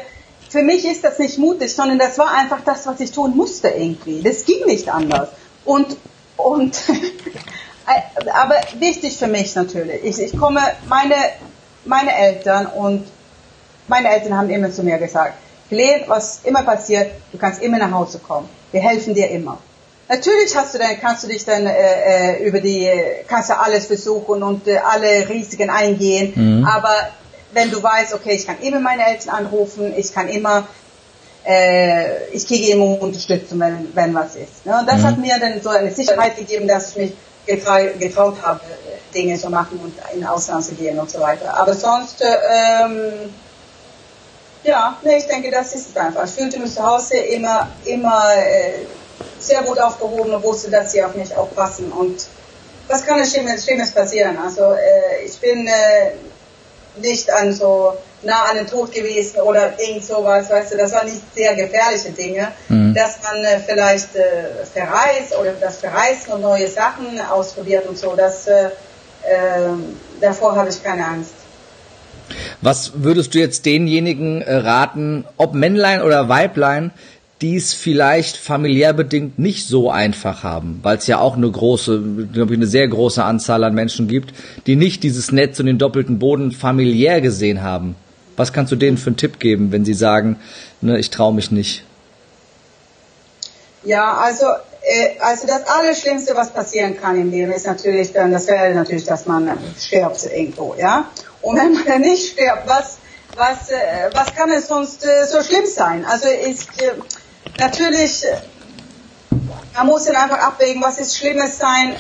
für mich ist das nicht mutig, sondern das war einfach das, was ich tun musste irgendwie. Das ging nicht anders. Und, und, äh, aber wichtig für mich natürlich. Ich, ich komme, meine, meine Eltern und meine Eltern haben immer zu mir gesagt, Glenn, was immer passiert, du kannst immer nach Hause kommen. Wir helfen dir immer. Natürlich hast du dann, kannst du dich dann äh, äh über die, kannst du alles versuchen und äh, alle Risiken eingehen. Mhm. Aber wenn du weißt, okay, ich kann immer meine Eltern anrufen, ich kann immer, äh, ich kriege immer Unterstützung, wenn, wenn was ist. Ne? Und das mhm. hat mir dann so eine Sicherheit gegeben, dass ich mich getrau getraut habe, Dinge zu machen und in Ausland zu gehen und so weiter. Aber sonst, äh, ähm, ja, nee, ich denke, das ist es einfach. Ich fühlte mich zu Hause immer, immer äh, sehr gut aufgehoben und wusste, dass sie auf mich aufpassen. Und was kann es Schlimmes, Schlimmes passieren? Also äh, ich bin äh, nicht an so nah an den Tod gewesen oder irgend sowas, weißt du, das waren nicht sehr gefährliche Dinge, mhm. dass man äh, vielleicht äh, verreist oder das Verreisen und neue Sachen ausprobiert und so, das, äh, äh, davor habe ich keine Angst. Was würdest du jetzt denjenigen äh, raten, ob Männlein oder Weiblein, die es vielleicht familiär bedingt nicht so einfach haben, weil es ja auch eine große, glaube ich, eine sehr große Anzahl an Menschen gibt, die nicht dieses Netz und den doppelten Boden familiär gesehen haben. Was kannst du denen für einen Tipp geben, wenn sie sagen, ne, ich traue mich nicht? Ja, also äh, also das Allerschlimmste, was passieren kann im Leben, ist natürlich dann, das wäre natürlich, dass man stirbt irgendwo, ja. Und wenn man nicht stirbt, was was äh, was kann es sonst äh, so schlimm sein? Also ist äh, natürlich, man muss dann einfach abwägen, was ist Schlimmes sein,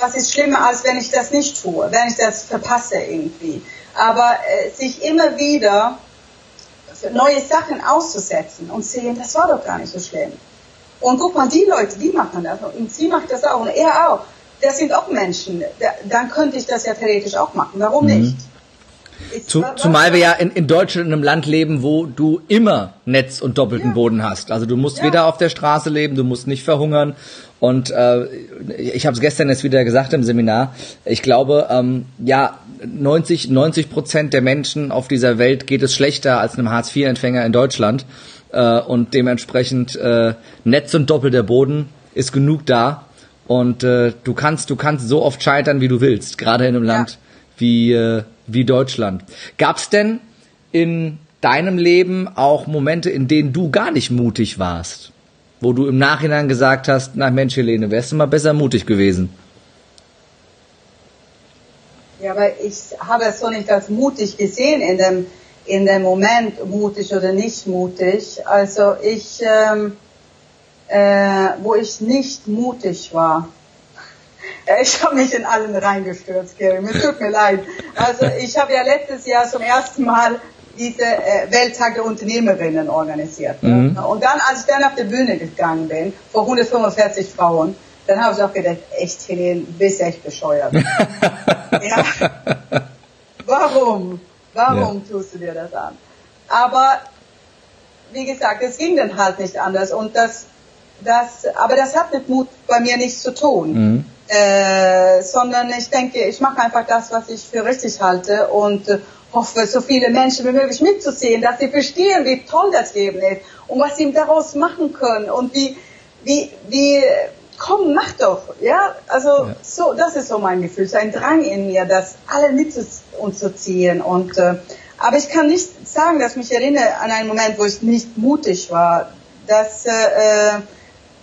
was ist schlimmer, als wenn ich das nicht tue, wenn ich das verpasse irgendwie. Aber sich immer wieder neue Sachen auszusetzen und sehen, das war doch gar nicht so schlimm. Und guck mal, die Leute, die machen das und sie macht das auch und er auch. Das sind auch Menschen. Dann könnte ich das ja theoretisch auch machen. Warum mhm. nicht? Zu, zumal wir ja in, in Deutschland in einem Land leben, wo du immer Netz und doppelten ja. Boden hast. Also du musst ja. weder auf der Straße leben, du musst nicht verhungern. Und äh, ich habe es gestern jetzt wieder gesagt im Seminar. Ich glaube, ähm, ja, 90 90 Prozent der Menschen auf dieser Welt geht es schlechter als einem Hartz-IV-Empfänger in Deutschland. Äh, und dementsprechend äh, Netz und doppelter Boden ist genug da. Und äh, du kannst, du kannst so oft scheitern, wie du willst, gerade in einem ja. Land wie äh, wie Deutschland. Gab es denn in deinem Leben auch Momente, in denen du gar nicht mutig warst? Wo du im Nachhinein gesagt hast, na Mensch, Helene, wärst du mal besser mutig gewesen? Ja, aber ich habe es so nicht als mutig gesehen in dem, in dem Moment, mutig oder nicht mutig. Also ich, ähm, äh, wo ich nicht mutig war, ich habe mich in allen reingestürzt, Gary. Mir tut mir leid. Also ich habe ja letztes Jahr zum ersten Mal diese äh, Welttag der Unternehmerinnen organisiert. Mhm. Und dann, als ich dann auf die Bühne gegangen bin, vor 145 Frauen, dann habe ich auch gedacht, echt, Helene, bist echt bescheuert. ja. Warum? Warum ja. tust du dir das an? Aber wie gesagt, es ging dann halt nicht anders. Und das, das, aber das hat mit Mut bei mir nichts zu tun. Mhm. Äh, sondern ich denke, ich mache einfach das, was ich für richtig halte und äh, hoffe, so viele Menschen wie möglich mitzusehen, dass sie verstehen, wie toll das Leben ist und was sie daraus machen können und wie, wie, wie, komm, mach doch, ja, also ja. so, das ist so mein Gefühl, so ein Drang in mir, das alle mitzuziehen und äh, aber ich kann nicht sagen, dass ich mich erinnere an einen Moment, wo ich nicht mutig war. Das äh, äh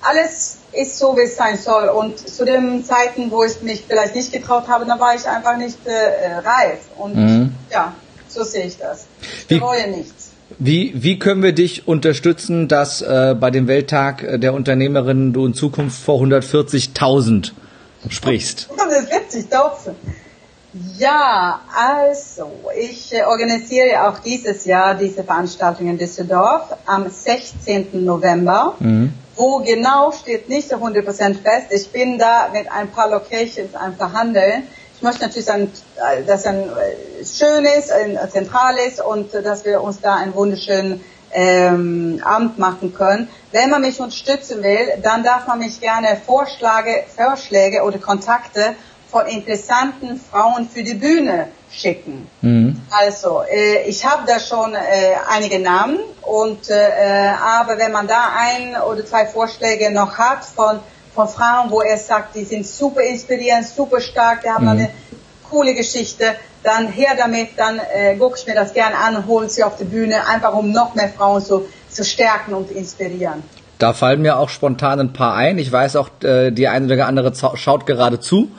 alles ist so, wie es sein soll. Und zu den Zeiten, wo ich mich vielleicht nicht getraut habe, da war ich einfach nicht äh, reif. Und mhm. ja, so sehe ich das. Ich bereue nichts. Wie, wie können wir dich unterstützen, dass äh, bei dem Welttag der Unternehmerinnen du in Zukunft vor 140.000 sprichst? 140.000? Ja, also ich äh, organisiere auch dieses Jahr diese Veranstaltung in Düsseldorf am 16. November. Mhm. Wo genau steht nicht so 100% fest. Ich bin da mit ein paar Locations am Verhandeln. Ich möchte natürlich sagen, dass ein äh, schön ist, ein zentral ist und dass wir uns da einen wunderschönen ähm, Abend machen können. Wenn man mich unterstützen will, dann darf man mich gerne Vorschläge, Vorschläge oder Kontakte von interessanten Frauen für die Bühne schicken. Mhm. Also, äh, ich habe da schon äh, einige Namen und äh, aber wenn man da ein oder zwei Vorschläge noch hat von von Frauen, wo er sagt, die sind super inspirierend, super stark, die haben mhm. eine coole Geschichte, dann her damit, dann äh, gucke ich mir das gerne an und hole sie auf die Bühne, einfach um noch mehr Frauen zu, zu stärken und inspirieren. Da fallen mir auch spontan ein paar ein. Ich weiß auch, äh, die eine oder andere schaut gerade zu.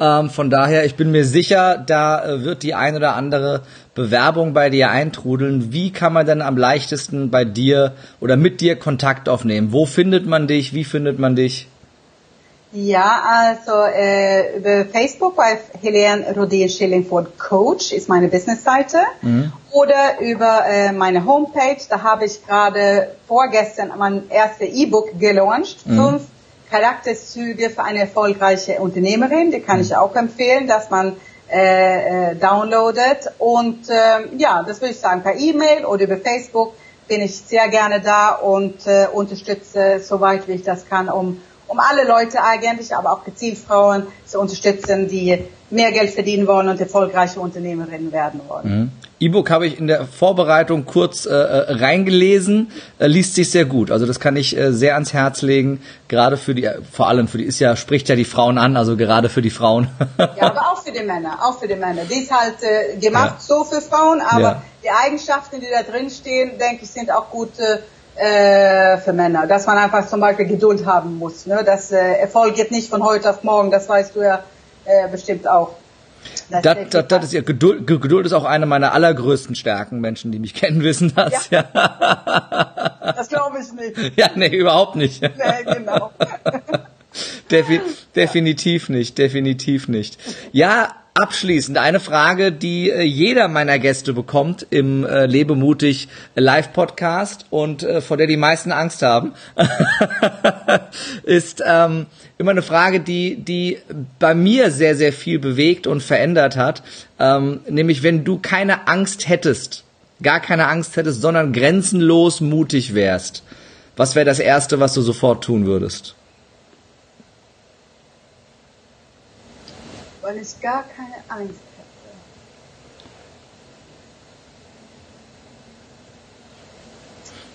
Ähm, von daher, ich bin mir sicher, da äh, wird die ein oder andere Bewerbung bei dir eintrudeln. Wie kann man denn am leichtesten bei dir oder mit dir Kontakt aufnehmen? Wo findet man dich? Wie findet man dich? Ja, also äh, über Facebook bei Helene Rodin Schillingford Coach ist meine Businessseite mhm. oder über äh, meine Homepage. Da habe ich gerade vorgestern mein erstes E-Book gelauncht. Mhm. Fünf Charakterzüge für eine erfolgreiche Unternehmerin. Die kann ich auch empfehlen, dass man äh, äh, downloadet. Und äh, ja, das würde ich sagen, per E-Mail oder über Facebook bin ich sehr gerne da und äh, unterstütze, soweit wie ich das kann, um um alle Leute eigentlich, aber auch gezielt Frauen zu unterstützen, die mehr Geld verdienen wollen und erfolgreiche Unternehmerinnen werden wollen. Mhm. E-Book habe ich in der Vorbereitung kurz äh, äh, reingelesen, äh, liest sich sehr gut. Also das kann ich äh, sehr ans Herz legen, gerade für die, vor allem für die, ist ja, spricht ja die Frauen an, also gerade für die Frauen. ja, aber auch für die Männer, auch für die Männer. Die ist halt äh, gemacht ja. so für Frauen, aber ja. die Eigenschaften, die da drin stehen, denke ich, sind auch gut äh, für Männer. Dass man einfach zum Beispiel Geduld haben muss. Ne? Das äh, Erfolg geht nicht von heute auf morgen, das weißt du ja äh, bestimmt auch. Das, das, das, ist ja Geduld, Geduld ist auch eine meiner allergrößten Stärken. Menschen, die mich kennen, wissen das. Ja. ja. Das glaube ich nicht. Ja, nee, überhaupt nicht. Nee, genau. Defi definitiv nicht, definitiv nicht. Ja, abschließend eine Frage, die äh, jeder meiner Gäste bekommt im äh, Lebemutig Live Podcast und äh, vor der die meisten Angst haben, ist ähm, immer eine Frage, die die bei mir sehr sehr viel bewegt und verändert hat, ähm, nämlich wenn du keine Angst hättest, gar keine Angst hättest, sondern grenzenlos mutig wärst, was wäre das erste, was du sofort tun würdest? Weil ich gar keine Angst hätte.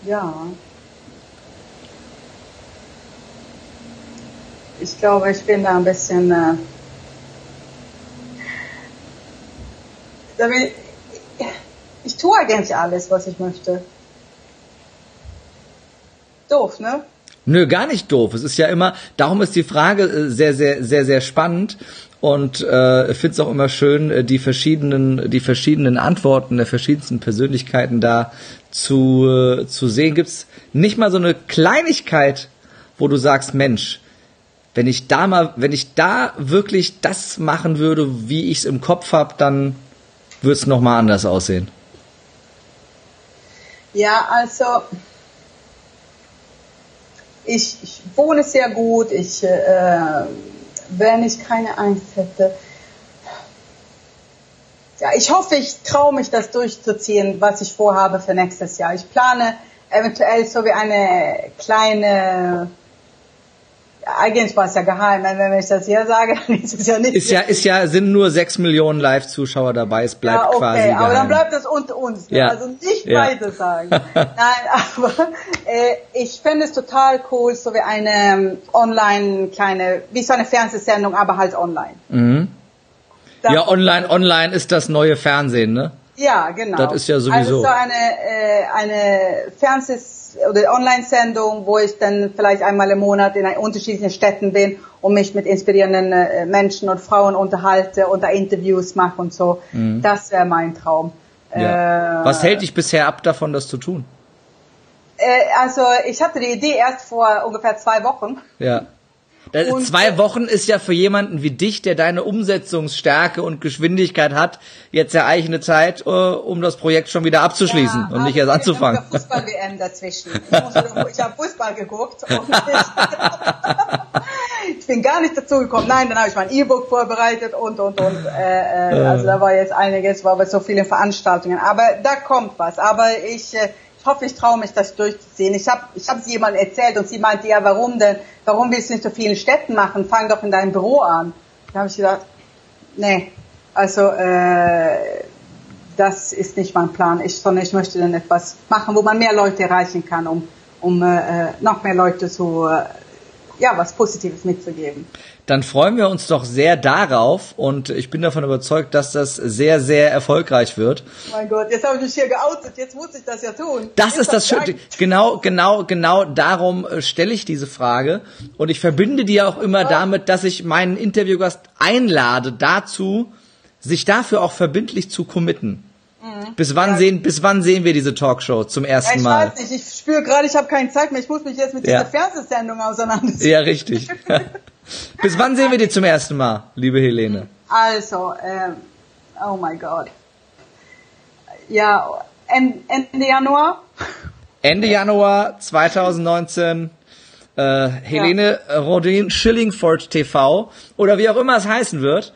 Ja. Ich glaube, ich bin da ein bisschen. Äh, damit, ich, ich tue eigentlich alles, was ich möchte. Doof, ne? Nö, gar nicht doof. Es ist ja immer, darum ist die Frage äh, sehr, sehr, sehr, sehr spannend, und äh, finde es auch immer schön, äh, die verschiedenen, die verschiedenen Antworten der verschiedensten Persönlichkeiten da zu, äh, zu sehen. Gibt's nicht mal so eine Kleinigkeit, wo du sagst, Mensch, wenn ich da mal, wenn ich da wirklich das machen würde, wie ich es im Kopf habe, dann würde es nochmal anders aussehen. Ja, also ich, ich wohne sehr gut, ich äh, wenn ich keine Angst hätte. Ja, ich hoffe, ich traue mich, das durchzuziehen, was ich vorhabe für nächstes Jahr. Ich plane eventuell so wie eine kleine eigentlich war es ja geheim, wenn ich das hier sage, dann ist es ja nicht. Ist ja, ist ja, sind nur sechs Millionen Live-Zuschauer dabei, es bleibt ja, okay, quasi geheim. aber dann bleibt es unter uns, ne? ja. also nicht ja. weiter sagen. Nein, aber äh, ich fände es total cool, so wie eine ähm, online kleine, wie so eine Fernsehsendung, aber halt online. Mhm. ja, online, online ist das neue Fernsehen, ne? Ja, genau. Das ist ja sowieso. Also so eine, äh, eine Fernsehsendung oder Online-Sendung, wo ich dann vielleicht einmal im Monat in unterschiedlichen Städten bin und mich mit inspirierenden äh, Menschen und Frauen unterhalte und da Interviews mache und so. Mhm. Das wäre mein Traum. Ja. Äh, Was hält dich bisher ab davon, das zu tun? Äh, also ich hatte die Idee erst vor ungefähr zwei Wochen. Ja. Und Zwei Wochen ist ja für jemanden wie dich, der deine Umsetzungsstärke und Geschwindigkeit hat, jetzt ja eigentlich eine Zeit, uh, um das Projekt schon wieder abzuschließen ja, und nicht erst anzufangen. Ich Fußball-WM dazwischen. Ich, ich habe Fußball geguckt und ich, ich, bin gar nicht dazu gekommen. Nein, dann habe ich mein E-Book vorbereitet und und und. Äh, äh, also da war jetzt einiges, war bei so vielen Veranstaltungen. Aber da kommt was. Aber ich äh, ich hoffe, ich traue mich, das durchzuziehen. Ich habe ich hab sie jemandem erzählt und sie meinte, ja, warum denn? Warum willst du nicht so vielen Städten machen? Fang doch in deinem Büro an. Da habe ich gedacht, nee, also äh, das ist nicht mein Plan. Ich, sondern ich möchte dann etwas machen, wo man mehr Leute erreichen kann, um, um äh, noch mehr Leute zu, äh, ja, was Positives mitzugeben dann freuen wir uns doch sehr darauf und ich bin davon überzeugt, dass das sehr, sehr erfolgreich wird. Mein Gott, jetzt habe ich mich hier geoutet, jetzt muss ich das ja tun. Das jetzt ist das Schöne. Genau, genau, genau darum äh, stelle ich diese Frage und ich verbinde die auch immer oh. damit, dass ich meinen Interviewgast einlade dazu, sich dafür auch verbindlich zu committen. Mhm. Bis wann ja. sehen, bis wann sehen wir diese Talkshow zum ersten ja, ich Mal? Ich weiß nicht, ich spüre gerade, ich habe keine Zeit mehr. Ich muss mich jetzt mit ja. dieser Fernsehsendung auseinandersetzen. Ja, richtig. bis wann sehen wir die zum ersten Mal, liebe Helene? Also, ähm, oh mein Gott. Ja, Ende Januar. Ende Januar 2019. Äh, Helene ja. Rodin Schillingford TV oder wie auch immer es heißen wird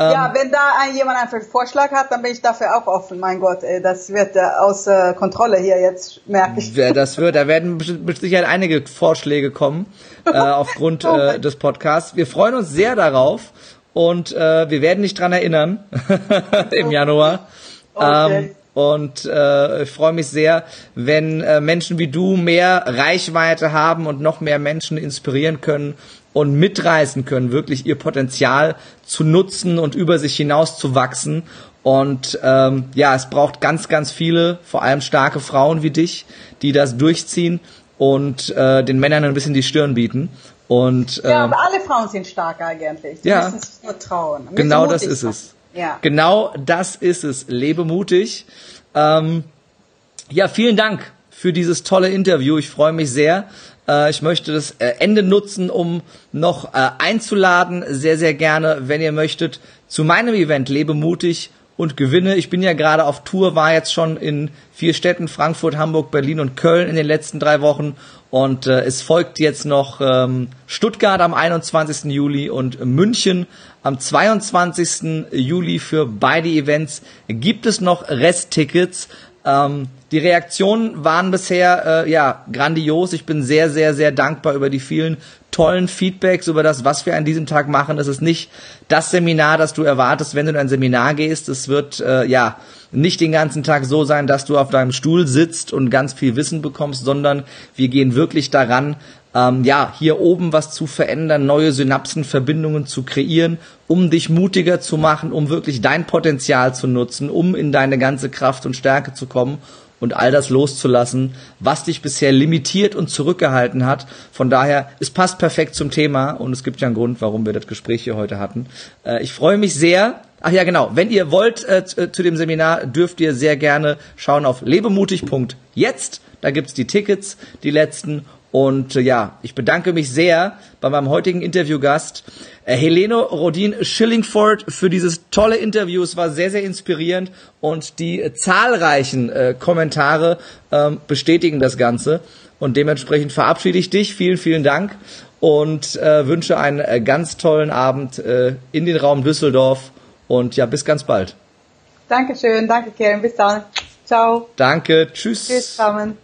ja, wenn da ein, jemand einen Vorschlag hat, dann bin ich dafür auch offen. Mein Gott, ey, das wird äh, außer Kontrolle hier jetzt, merke ich. Ja, das wird, da werden mit Sicherheit einige Vorschläge kommen äh, aufgrund oh äh, des Podcasts. Wir freuen uns sehr darauf und äh, wir werden dich dran erinnern im Januar. Okay. Ähm, und äh, ich freue mich sehr, wenn äh, Menschen wie du mehr Reichweite haben und noch mehr Menschen inspirieren können und mitreißen können, wirklich ihr Potenzial zu nutzen und über sich hinaus zu wachsen. Und ähm, ja, es braucht ganz, ganz viele, vor allem starke Frauen wie dich, die das durchziehen und äh, den Männern ein bisschen die Stirn bieten. Und, äh, ja, aber alle Frauen sind stark eigentlich. Die ja, müssen sich nur trauen. Genau das ist sein. es. Ja. Genau das ist es. Lebe mutig. Ähm, ja, vielen Dank für dieses tolle Interview. Ich freue mich sehr. Äh, ich möchte das äh, Ende nutzen, um noch äh, einzuladen, sehr, sehr gerne, wenn ihr möchtet, zu meinem Event Lebe mutig und gewinne. Ich bin ja gerade auf Tour, war jetzt schon in vier Städten, Frankfurt, Hamburg, Berlin und Köln in den letzten drei Wochen. Und äh, es folgt jetzt noch ähm, Stuttgart am 21. Juli und München am 22. Juli für beide Events gibt es noch Resttickets. Ähm, die Reaktionen waren bisher äh, ja grandios. Ich bin sehr, sehr, sehr dankbar über die vielen tollen Feedbacks über das, was wir an diesem Tag machen. Es ist nicht das Seminar, das du erwartest, wenn du in ein Seminar gehst. Es wird äh, ja nicht den ganzen Tag so sein, dass du auf deinem Stuhl sitzt und ganz viel Wissen bekommst, sondern wir gehen wirklich daran, ähm, ja, hier oben was zu verändern, neue Synapsenverbindungen zu kreieren, um dich mutiger zu machen, um wirklich dein Potenzial zu nutzen, um in deine ganze Kraft und Stärke zu kommen und all das loszulassen, was dich bisher limitiert und zurückgehalten hat. Von daher, es passt perfekt zum Thema und es gibt ja einen Grund, warum wir das Gespräch hier heute hatten. Äh, ich freue mich sehr. Ach ja, genau. Wenn ihr wollt äh, äh zu dem Seminar, dürft ihr sehr gerne schauen auf lebemutig.jetzt. Da gibt's die Tickets, die letzten. Und äh, ja, ich bedanke mich sehr bei meinem heutigen Interviewgast, äh, Helene Rodin Schillingford, für dieses tolle Interview. Es war sehr, sehr inspirierend und die äh, zahlreichen äh, Kommentare ähm, bestätigen das Ganze. Und dementsprechend verabschiede ich dich. Vielen, vielen Dank und äh, wünsche einen äh, ganz tollen Abend äh, in den Raum Düsseldorf. Und ja, bis ganz bald. Dankeschön, danke Karen, bis dann. Ciao. Danke, tschüss. Tschüss, Carmen.